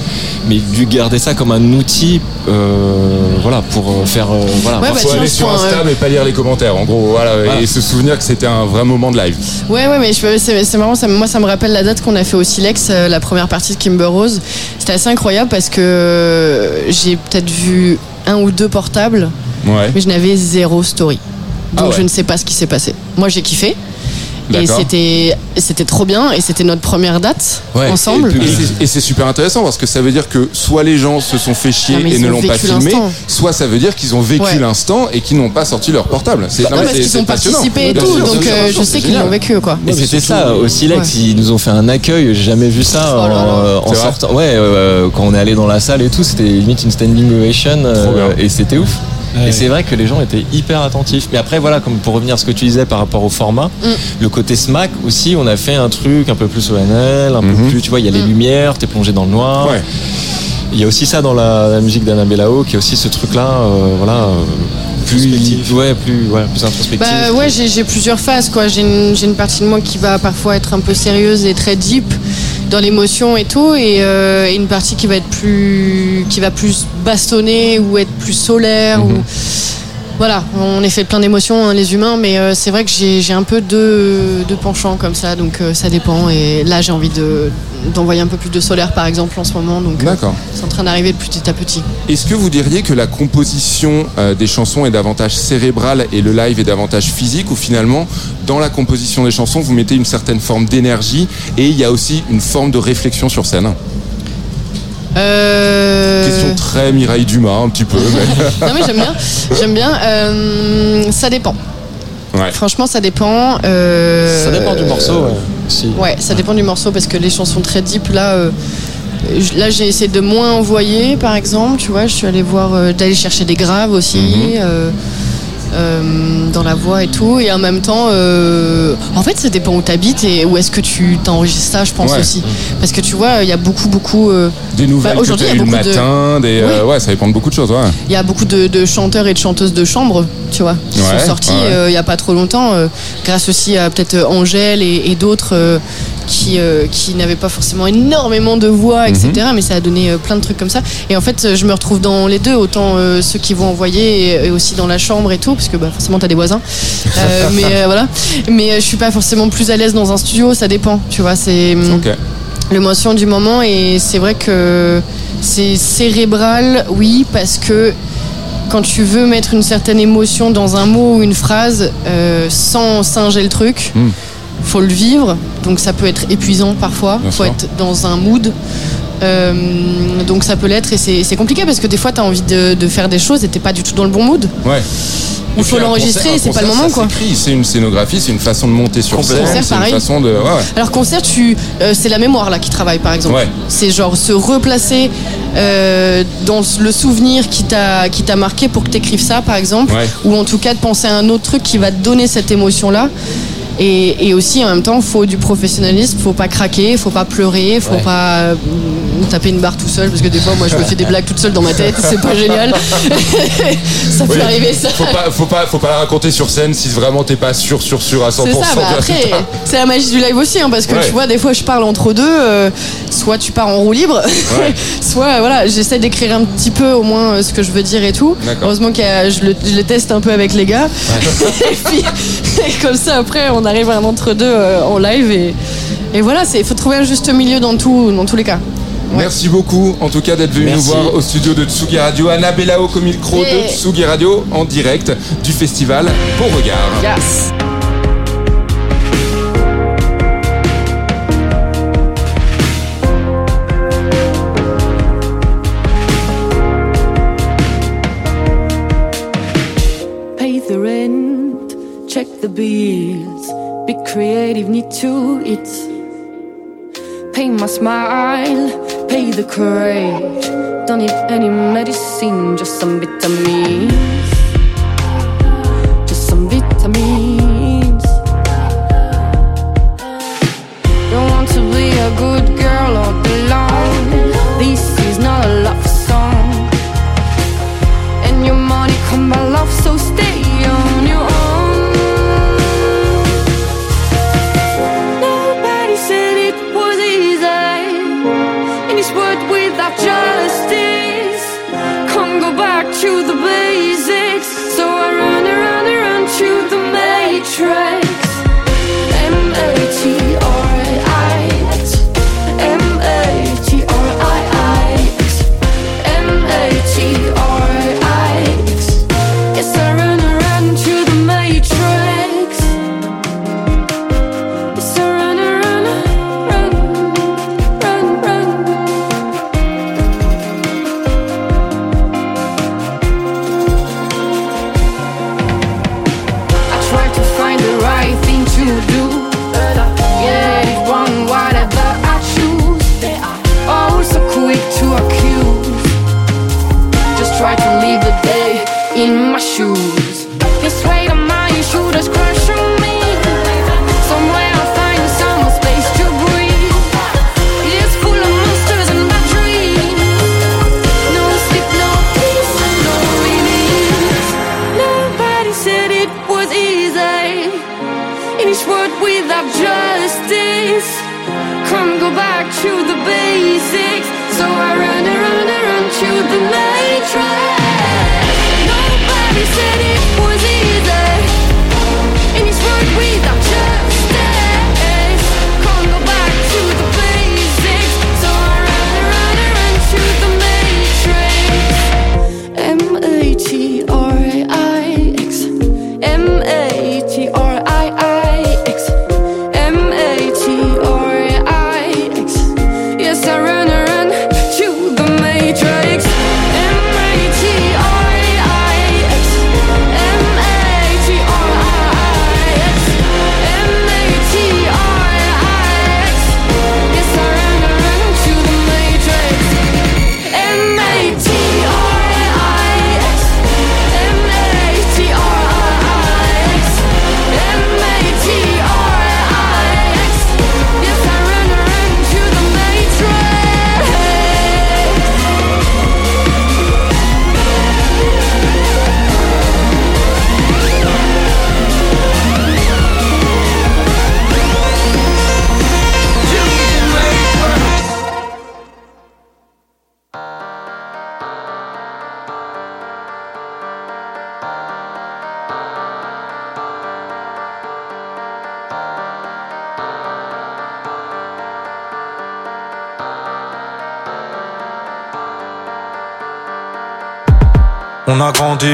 mais du garder ça comme un outil, voilà, pour euh, faire euh, voilà. Ouais, bah, faut aller sur Insta euh, mais pas lire les commentaires en gros voilà, Voilà. et se souvenir que c'était un vrai moment de live Ouais, ouais, mais je peux- c'est c'est marrant, ça, me- moi ça me rappelle la date qu'on a fait au Silex, euh, la première partie de Kimber Rose. C'était assez incroyable parce que euh, j'ai peut-être vu un ou deux portables, ouais mais je n'avais zéro story. Donc Ah ouais. je ne sais pas ce qui s'est passé. Moi j'ai kiffé. Et c'était c'était trop bien et c'était notre première date Ouais. ensemble. Et, et c'est- super intéressant parce que ça veut dire que soit les gens se sont fait chier Non, et ne ont l'ont pas filmé, soit ça veut dire qu'ils ont vécu Ouais. l'instant et qu'ils n'ont pas sorti leur portable. C'est non, mais parce qu'ils ont participé et tout, donc euh, je sais qu'ils l'ont vécu quoi. Et c'était ça au Silex, ils nous ont fait un accueil, j'ai jamais vu ça en, euh, en sortant. Ouais, euh, quand on est allé dans la salle et tout, c'était limite une standing ovation euh, et c'était ouf. Ouais. Et c'est vrai que les gens étaient hyper attentifs. Mais après, voilà, comme pour revenir à ce que tu disais par rapport au format, Mm. le côté smack aussi, on a fait un truc un peu plus ONL, un peu plus, tu vois, il y a les Mm. lumières, t'es plongé dans le noir. Ouais. Il y a aussi ça dans la, la musique d'Annabella O, qui est aussi ce truc-là, euh, voilà, euh, plus, ouais, plus, ouais, plus introspectif. Bah ouais, j'ai plusieurs phases quoi. J'ai une, j'ai une partie de moi qui va parfois être un peu sérieuse et très deep dans l'émotion et tout, et, euh, et une partie qui va être plus, qui va plus bastonner ou être plus solaire. ou... voilà, on est fait plein d'émotions, hein, les humains, mais euh, c'est vrai que j'ai un peu deux, deux penchants comme ça, donc euh, ça dépend. Et là, j'ai envie de- d'envoyer un peu plus de solaire, par exemple, en ce moment, donc euh, D'accord. c'est en train d'arriver petit à petit. Est-ce que vous diriez que la composition des chansons est davantage cérébrale et le live est davantage physique ou finalement dans la composition des chansons vous mettez une certaine forme d'énergie et il y a aussi une forme de réflexion sur scène? Euh, Question très Mireille Dumas un petit peu. mais- non mais j'aime bien, j'aime bien. Euh, ça dépend. Ouais. Franchement, ça dépend. euh, Ça dépend du morceau, ouais. aussi. Ouais, ça dépend du morceau parce que les chansons très deep là. euh, Là, j'ai essayé de moins envoyer, par exemple. Tu vois, je suis allée voir, euh, d'aller chercher des graves aussi Mhm. Dans la voix et tout. Et en même temps, euh, en fait, ça dépend où t'habites et où est-ce que tu t'enregistres ça, je pense Ouais. aussi. Parce que tu vois, il y a beaucoup, beaucoup. euh, Des nouvelles bah, aujourd'hui, tu as il y a eues le beaucoup de- matin, des, euh, ouais, ça dépend de beaucoup de choses. Ouais. il y a beaucoup de, de chanteurs et de chanteuses de chambre, tu vois, qui sont sortis euh, il y a pas trop longtemps, euh, grâce aussi à peut-être euh, Angèle et, et d'autres euh, qui, euh, qui n'avaient pas forcément énormément de voix, etc. Mhm. Mais ça a donné euh, plein de trucs comme ça. Et en fait, euh, je me retrouve dans les deux, autant euh, ceux qui vont envoyer et, et aussi dans la chambre et tout, parce que bah, forcément, t'as des voisins. Mais voilà. Mais je suis pas forcément plus à l'aise dans un studio, ça dépend, tu vois. C'est hum, Ok. l'émotion du moment et c'est vrai que c'est cérébral, oui, parce que quand tu veux mettre une certaine émotion dans un mot ou une phrase sans singer le truc, Hmm. Faut le vivre, donc ça peut être épuisant parfois, Bien faut sûr. être dans un mood. Euh, donc ça peut l'être et c'est compliqué parce que des fois tu as envie de, de faire des choses et t'es pas du tout dans le bon mood. Ouais. Il faut l'enregistrer c'est pas le moment quoi. C'est une scénographie, c'est une façon de monter sur scène, Concert, c'est une façon de. Ouais, ouais. Alors concert, tu, euh, c'est la mémoire là qui travaille par exemple. Ouais. C'est genre se replacer euh, dans le souvenir qui t'a qui t'a marqué pour que t'écrives ça par exemple, ou en tout cas de penser à un autre truc qui va te donner cette émotion là. Et, et aussi en même temps, faut du professionnalisme, faut pas craquer, faut pas pleurer, faut Ouais. pas euh, taper une barre tout seul parce que des fois moi je me fais des blagues toute seule dans ma tête, c'est pas génial. ça peut Oui. arriver ça. Faut pas, faut pas, faut pas la raconter sur scène si vraiment t'es pas sûr, sûr, sûr à 100%. C'est ça, bah après, c'est la magie du live aussi, hein, parce que Ouais. tu vois, des fois je parle entre deux, euh, soit tu pars en roue libre, Ouais. soit voilà, j'essaie d'écrire un petit peu au moins euh, ce que je veux dire et tout. Heureusement que je le, je le teste un peu avec les gars. et puis, et comme ça, après, on arrive à un entre-deux euh, en live et, et voilà, il faut trouver un juste milieu dans, tout, dans tous les cas. Merci beaucoup, en tout cas, d'être venu nous voir au studio de Tsugi Radio. Anna Bellao comme micro de. Tsugi Radio en direct du festival Beau Regard. Yes. Pay the rent, check the bills, creative, need to eat. Pay my smile, pay the courage. Don't need any medicine, just some vitamins.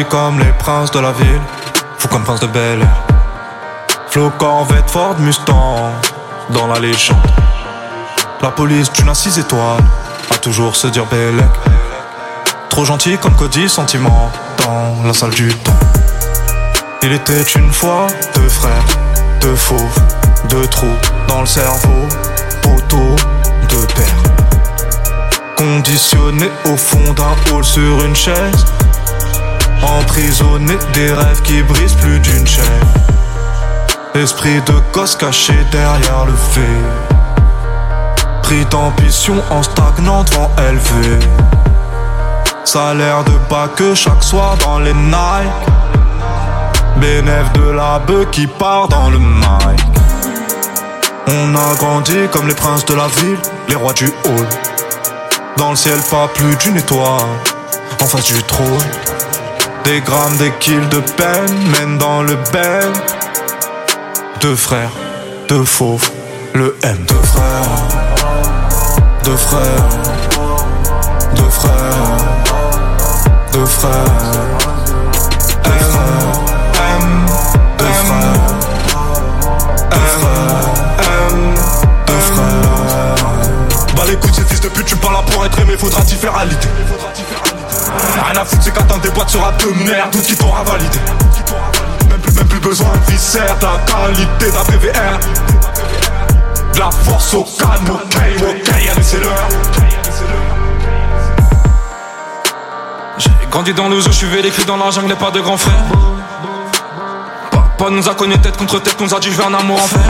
Comme les princes de la ville, fou comme prince de Bel Air. Flo Corvette Ford Mustang, dans la légende. La police d'une à six étoiles, a toujours se dire Bellec. Trop gentil comme Cody Sentiment, dans la salle du temps. Il était une fois deux frères, deux fauves, deux trous dans le cerveau, poteau, deux pères. Conditionné au fond d'un hall sur une chaise, emprisonné des rêves qui brisent plus d'une chaîne. Esprit de gosse caché derrière le fait. Pris d'ambition en stagnant devant élevé. Salaire de bas que chaque soir dans les Nike. Bénéf de la bœuf qui part dans le mic. On a grandi comme les princes de la ville, les rois du hall. Dans le ciel, pas plus d'une étoile, en face du trône. Des grammes, des kills de peine mènent dans le ben. Deux frères, deux fauves, le M. Deux frères, deux frères, deux frères, deux frères. Deux frères, M, deux frères, deux frères, M, deux frères. Bah les couilles, ces fils de pute, tu parles là pour être aimé, faudra t'y faire à. Rien à foutre, c'est qu'attendre des boîtes sera de merde, tout qui t'aura validé. Même plus, même plus besoin de viscère, de la qualité d'un PVR. De la force au calme, ok, ok, allez, c'est l'heure. J'ai grandi dans le zoo, je suis vécu dans la jungle, et pas de grand frère. Papa nous a connus tête contre tête, nous a dit je veux un amour en fer.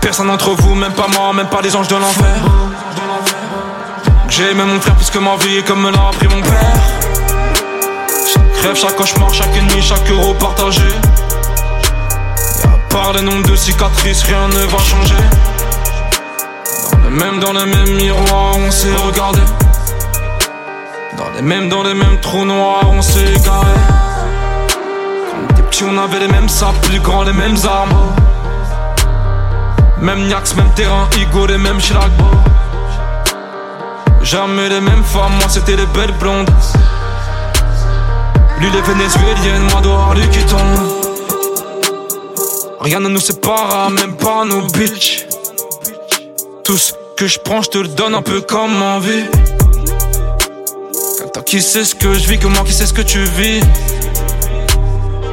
Personne d'entre vous, même pas moi, même pas les anges de l'enfer. J'ai aimé mon frère plus que ma vie, comme me l'a appris mon père. Chaque rêve, chaque cauchemar, chaque nuit, chaque euro partagé. Et à part les nombres de cicatrices, rien ne va changer. Dans le même, dans le même miroir, on s'est regardé. Dans les mêmes, dans les mêmes trous noirs, on s'est égaré. Quand des petits, on avait les mêmes sables, plus grands, les mêmes armes. Même Niax, même terrain, Igo, les mêmes Chirac. Jamais les mêmes femmes, moi c'était les belles blondes. Lui les vénézuéliennes, moi dehors lui qui tombe. Rien ne nous sépare, même pas nos bitches. Tout ce que je prends, je te le donne un peu comme envie. Quand qui sais ce que je vis, moi qui sais ce que tu vis.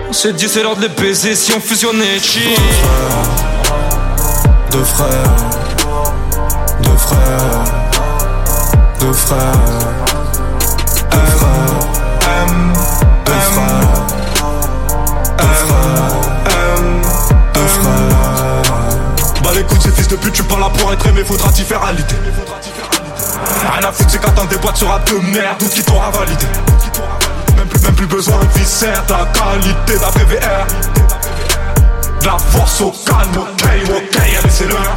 On s'est dit c'est l'heure de les baiser si on fusionnait cheat. Deux frères, deux frères, deux frères, frères, M, deux frères. Bah les couilles, ces fils de pute, tu parles là pour être aimé, faudra t'y faire à l'idée. Rien à foutre, c'est qu'attendre des boîtes sera de merde, tout qui t'aura validé. Même plus, même plus besoin de viscère, de la qualité d'un PVR. De la force au calme, ok, ok, allez, c'est l'heure.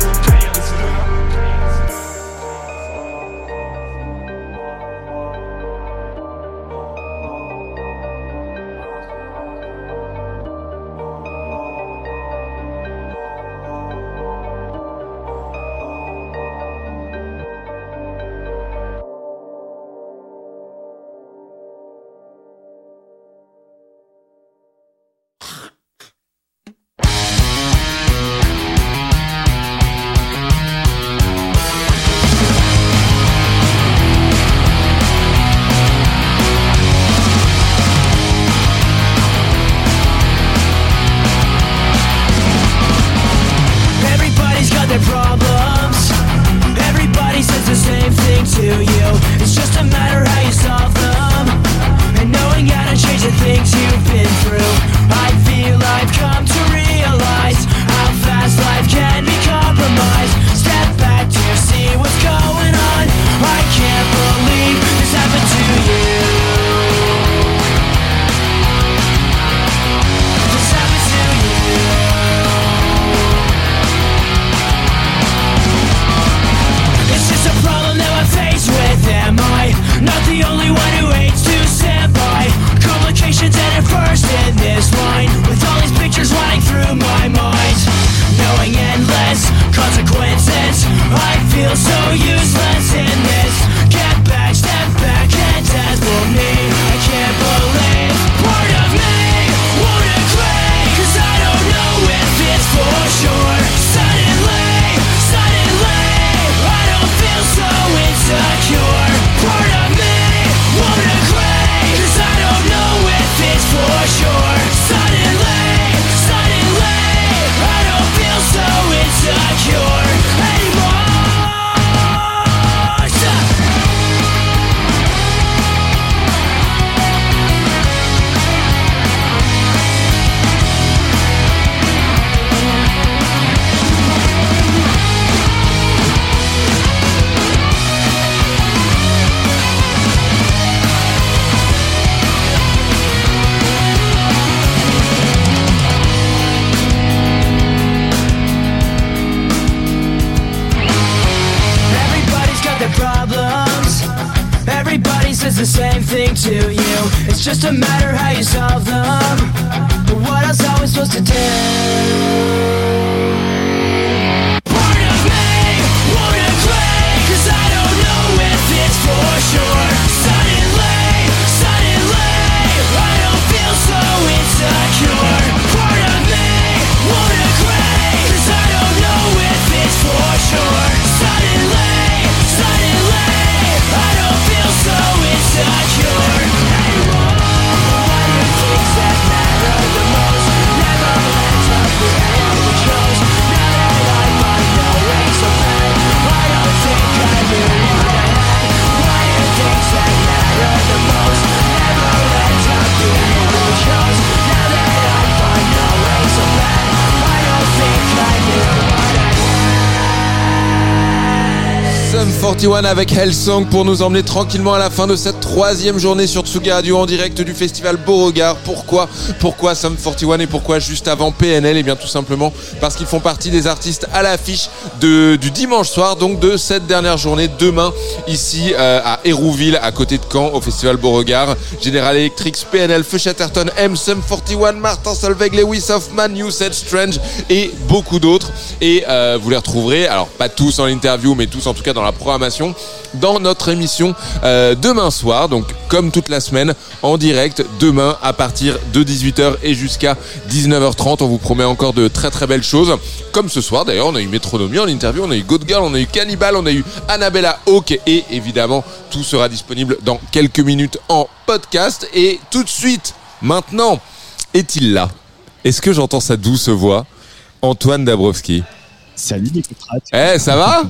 41 avec Hellsong pour nous emmener tranquillement à la fin de cette troisième journée sur Tsugi Radio en direct du festival Beauregard. Pourquoi Pourquoi Sum 41 et pourquoi juste avant PNL Eh bien tout simplement parce qu'ils font partie des artistes à l'affiche du dimanche soir, donc de cette dernière journée demain ici euh, à Hérouville, à côté de Caen, au festival Beauregard. General Electric, PNL, Feu Chatterton, M, Sum 41, Martin Solveig, Lewis Hoffman, Set Strange et beaucoup d'autres. Et euh, vous les retrouverez, alors pas tous en interview, mais tous en tout cas dans la programmation, dans notre émission euh, demain soir. Donc comme toute la semaine, en direct demain à partir de 18h et jusqu'à 19h30. On vous promet encore de très très belles choses. Comme ce soir d'ailleurs, on a eu Métronomie en interview, on a eu Good Girl, on a eu Cannibal, on a eu Annabella Hawk et évidemment tout sera disponible dans quelques minutes en podcast. Et tout de suite, maintenant, est-il là? Est-ce que j'entends sa douce voix? Antoine Dabrowski. Salut Pratt. Eh, ça va?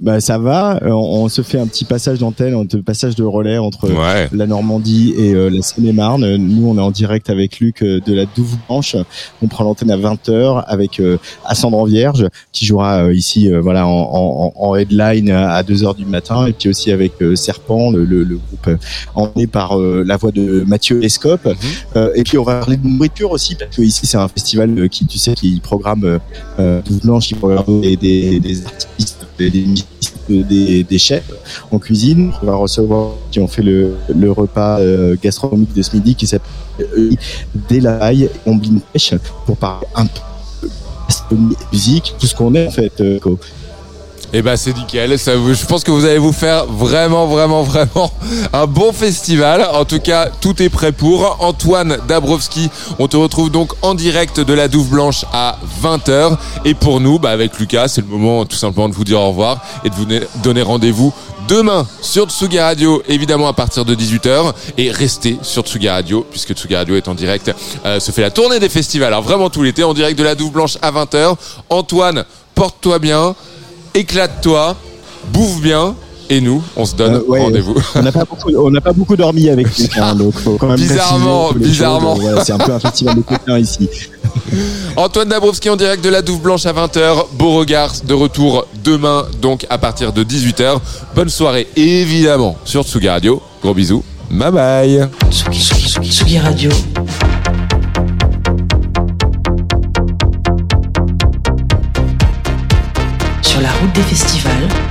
Bah ça va, Euh, on, on se fait un petit passage d'antenne, un petit passage de relais entre Ouais. la Normandie et euh, la Seine-et-Marne. Euh, Nous on est en direct avec Luc euh, de la Douve. On prend l'antenne à 20h avec euh, Ascendant Vierge qui jouera euh, ici euh, voilà en, en, en headline à 2h du matin et puis aussi avec euh, Serpent, le, le, le groupe euh, emmené par euh, la voix de Mathieu Escope. Euh, et puis on va parler de nourriture aussi parce que ici c'est un festival euh, qui tu sais qui programme euh, euh, Douve Blanche, qui programme des, des, des artistes, des, chefs en cuisine. On va recevoir qui ont fait le, repas euh, gastronomique de ce midi qui s'appelle euh, Des la paille, pêche pour parler un peu de musique, tout ce qu'on est en fait. Co. Eh ben c'est nickel. Ça, je pense que vous allez vous faire vraiment, vraiment, vraiment un bon festival. En tout cas, tout est prêt pour. Antoine Dabrowski, on te retrouve donc en direct de la Douve Blanche à 20h. Et pour nous, bah, avec Lucas, c'est le moment tout simplement de vous dire au revoir et de vous donner- rendez-vous demain sur Tsugi Radio, évidemment à partir de 18h. Et restez sur Tsugi Radio, puisque Tsugi Radio est en direct, euh, se fait la tournée des festivals. Alors vraiment tout l'été, en direct de la Douve Blanche à 20h. Antoine, porte-toi bien éclate-toi, bouffe bien, et nous, on se donne Euh, ouais, rendez-vous. On n'a pas beaucoup, on n'a pas beaucoup dormi avec quelqu'un, donc faut quand même Bizarrement, bizarrement. euh, c'est un peu un festival de copains ici. Antoine Dabrowski en direct de la Douve Blanche à 20h. Beauregard de retour demain, donc à partir de 18h. Bonne soirée, évidemment, sur Tsugi Radio. Gros bisous. Bye bye. Tsugi Radio. la route des festivals.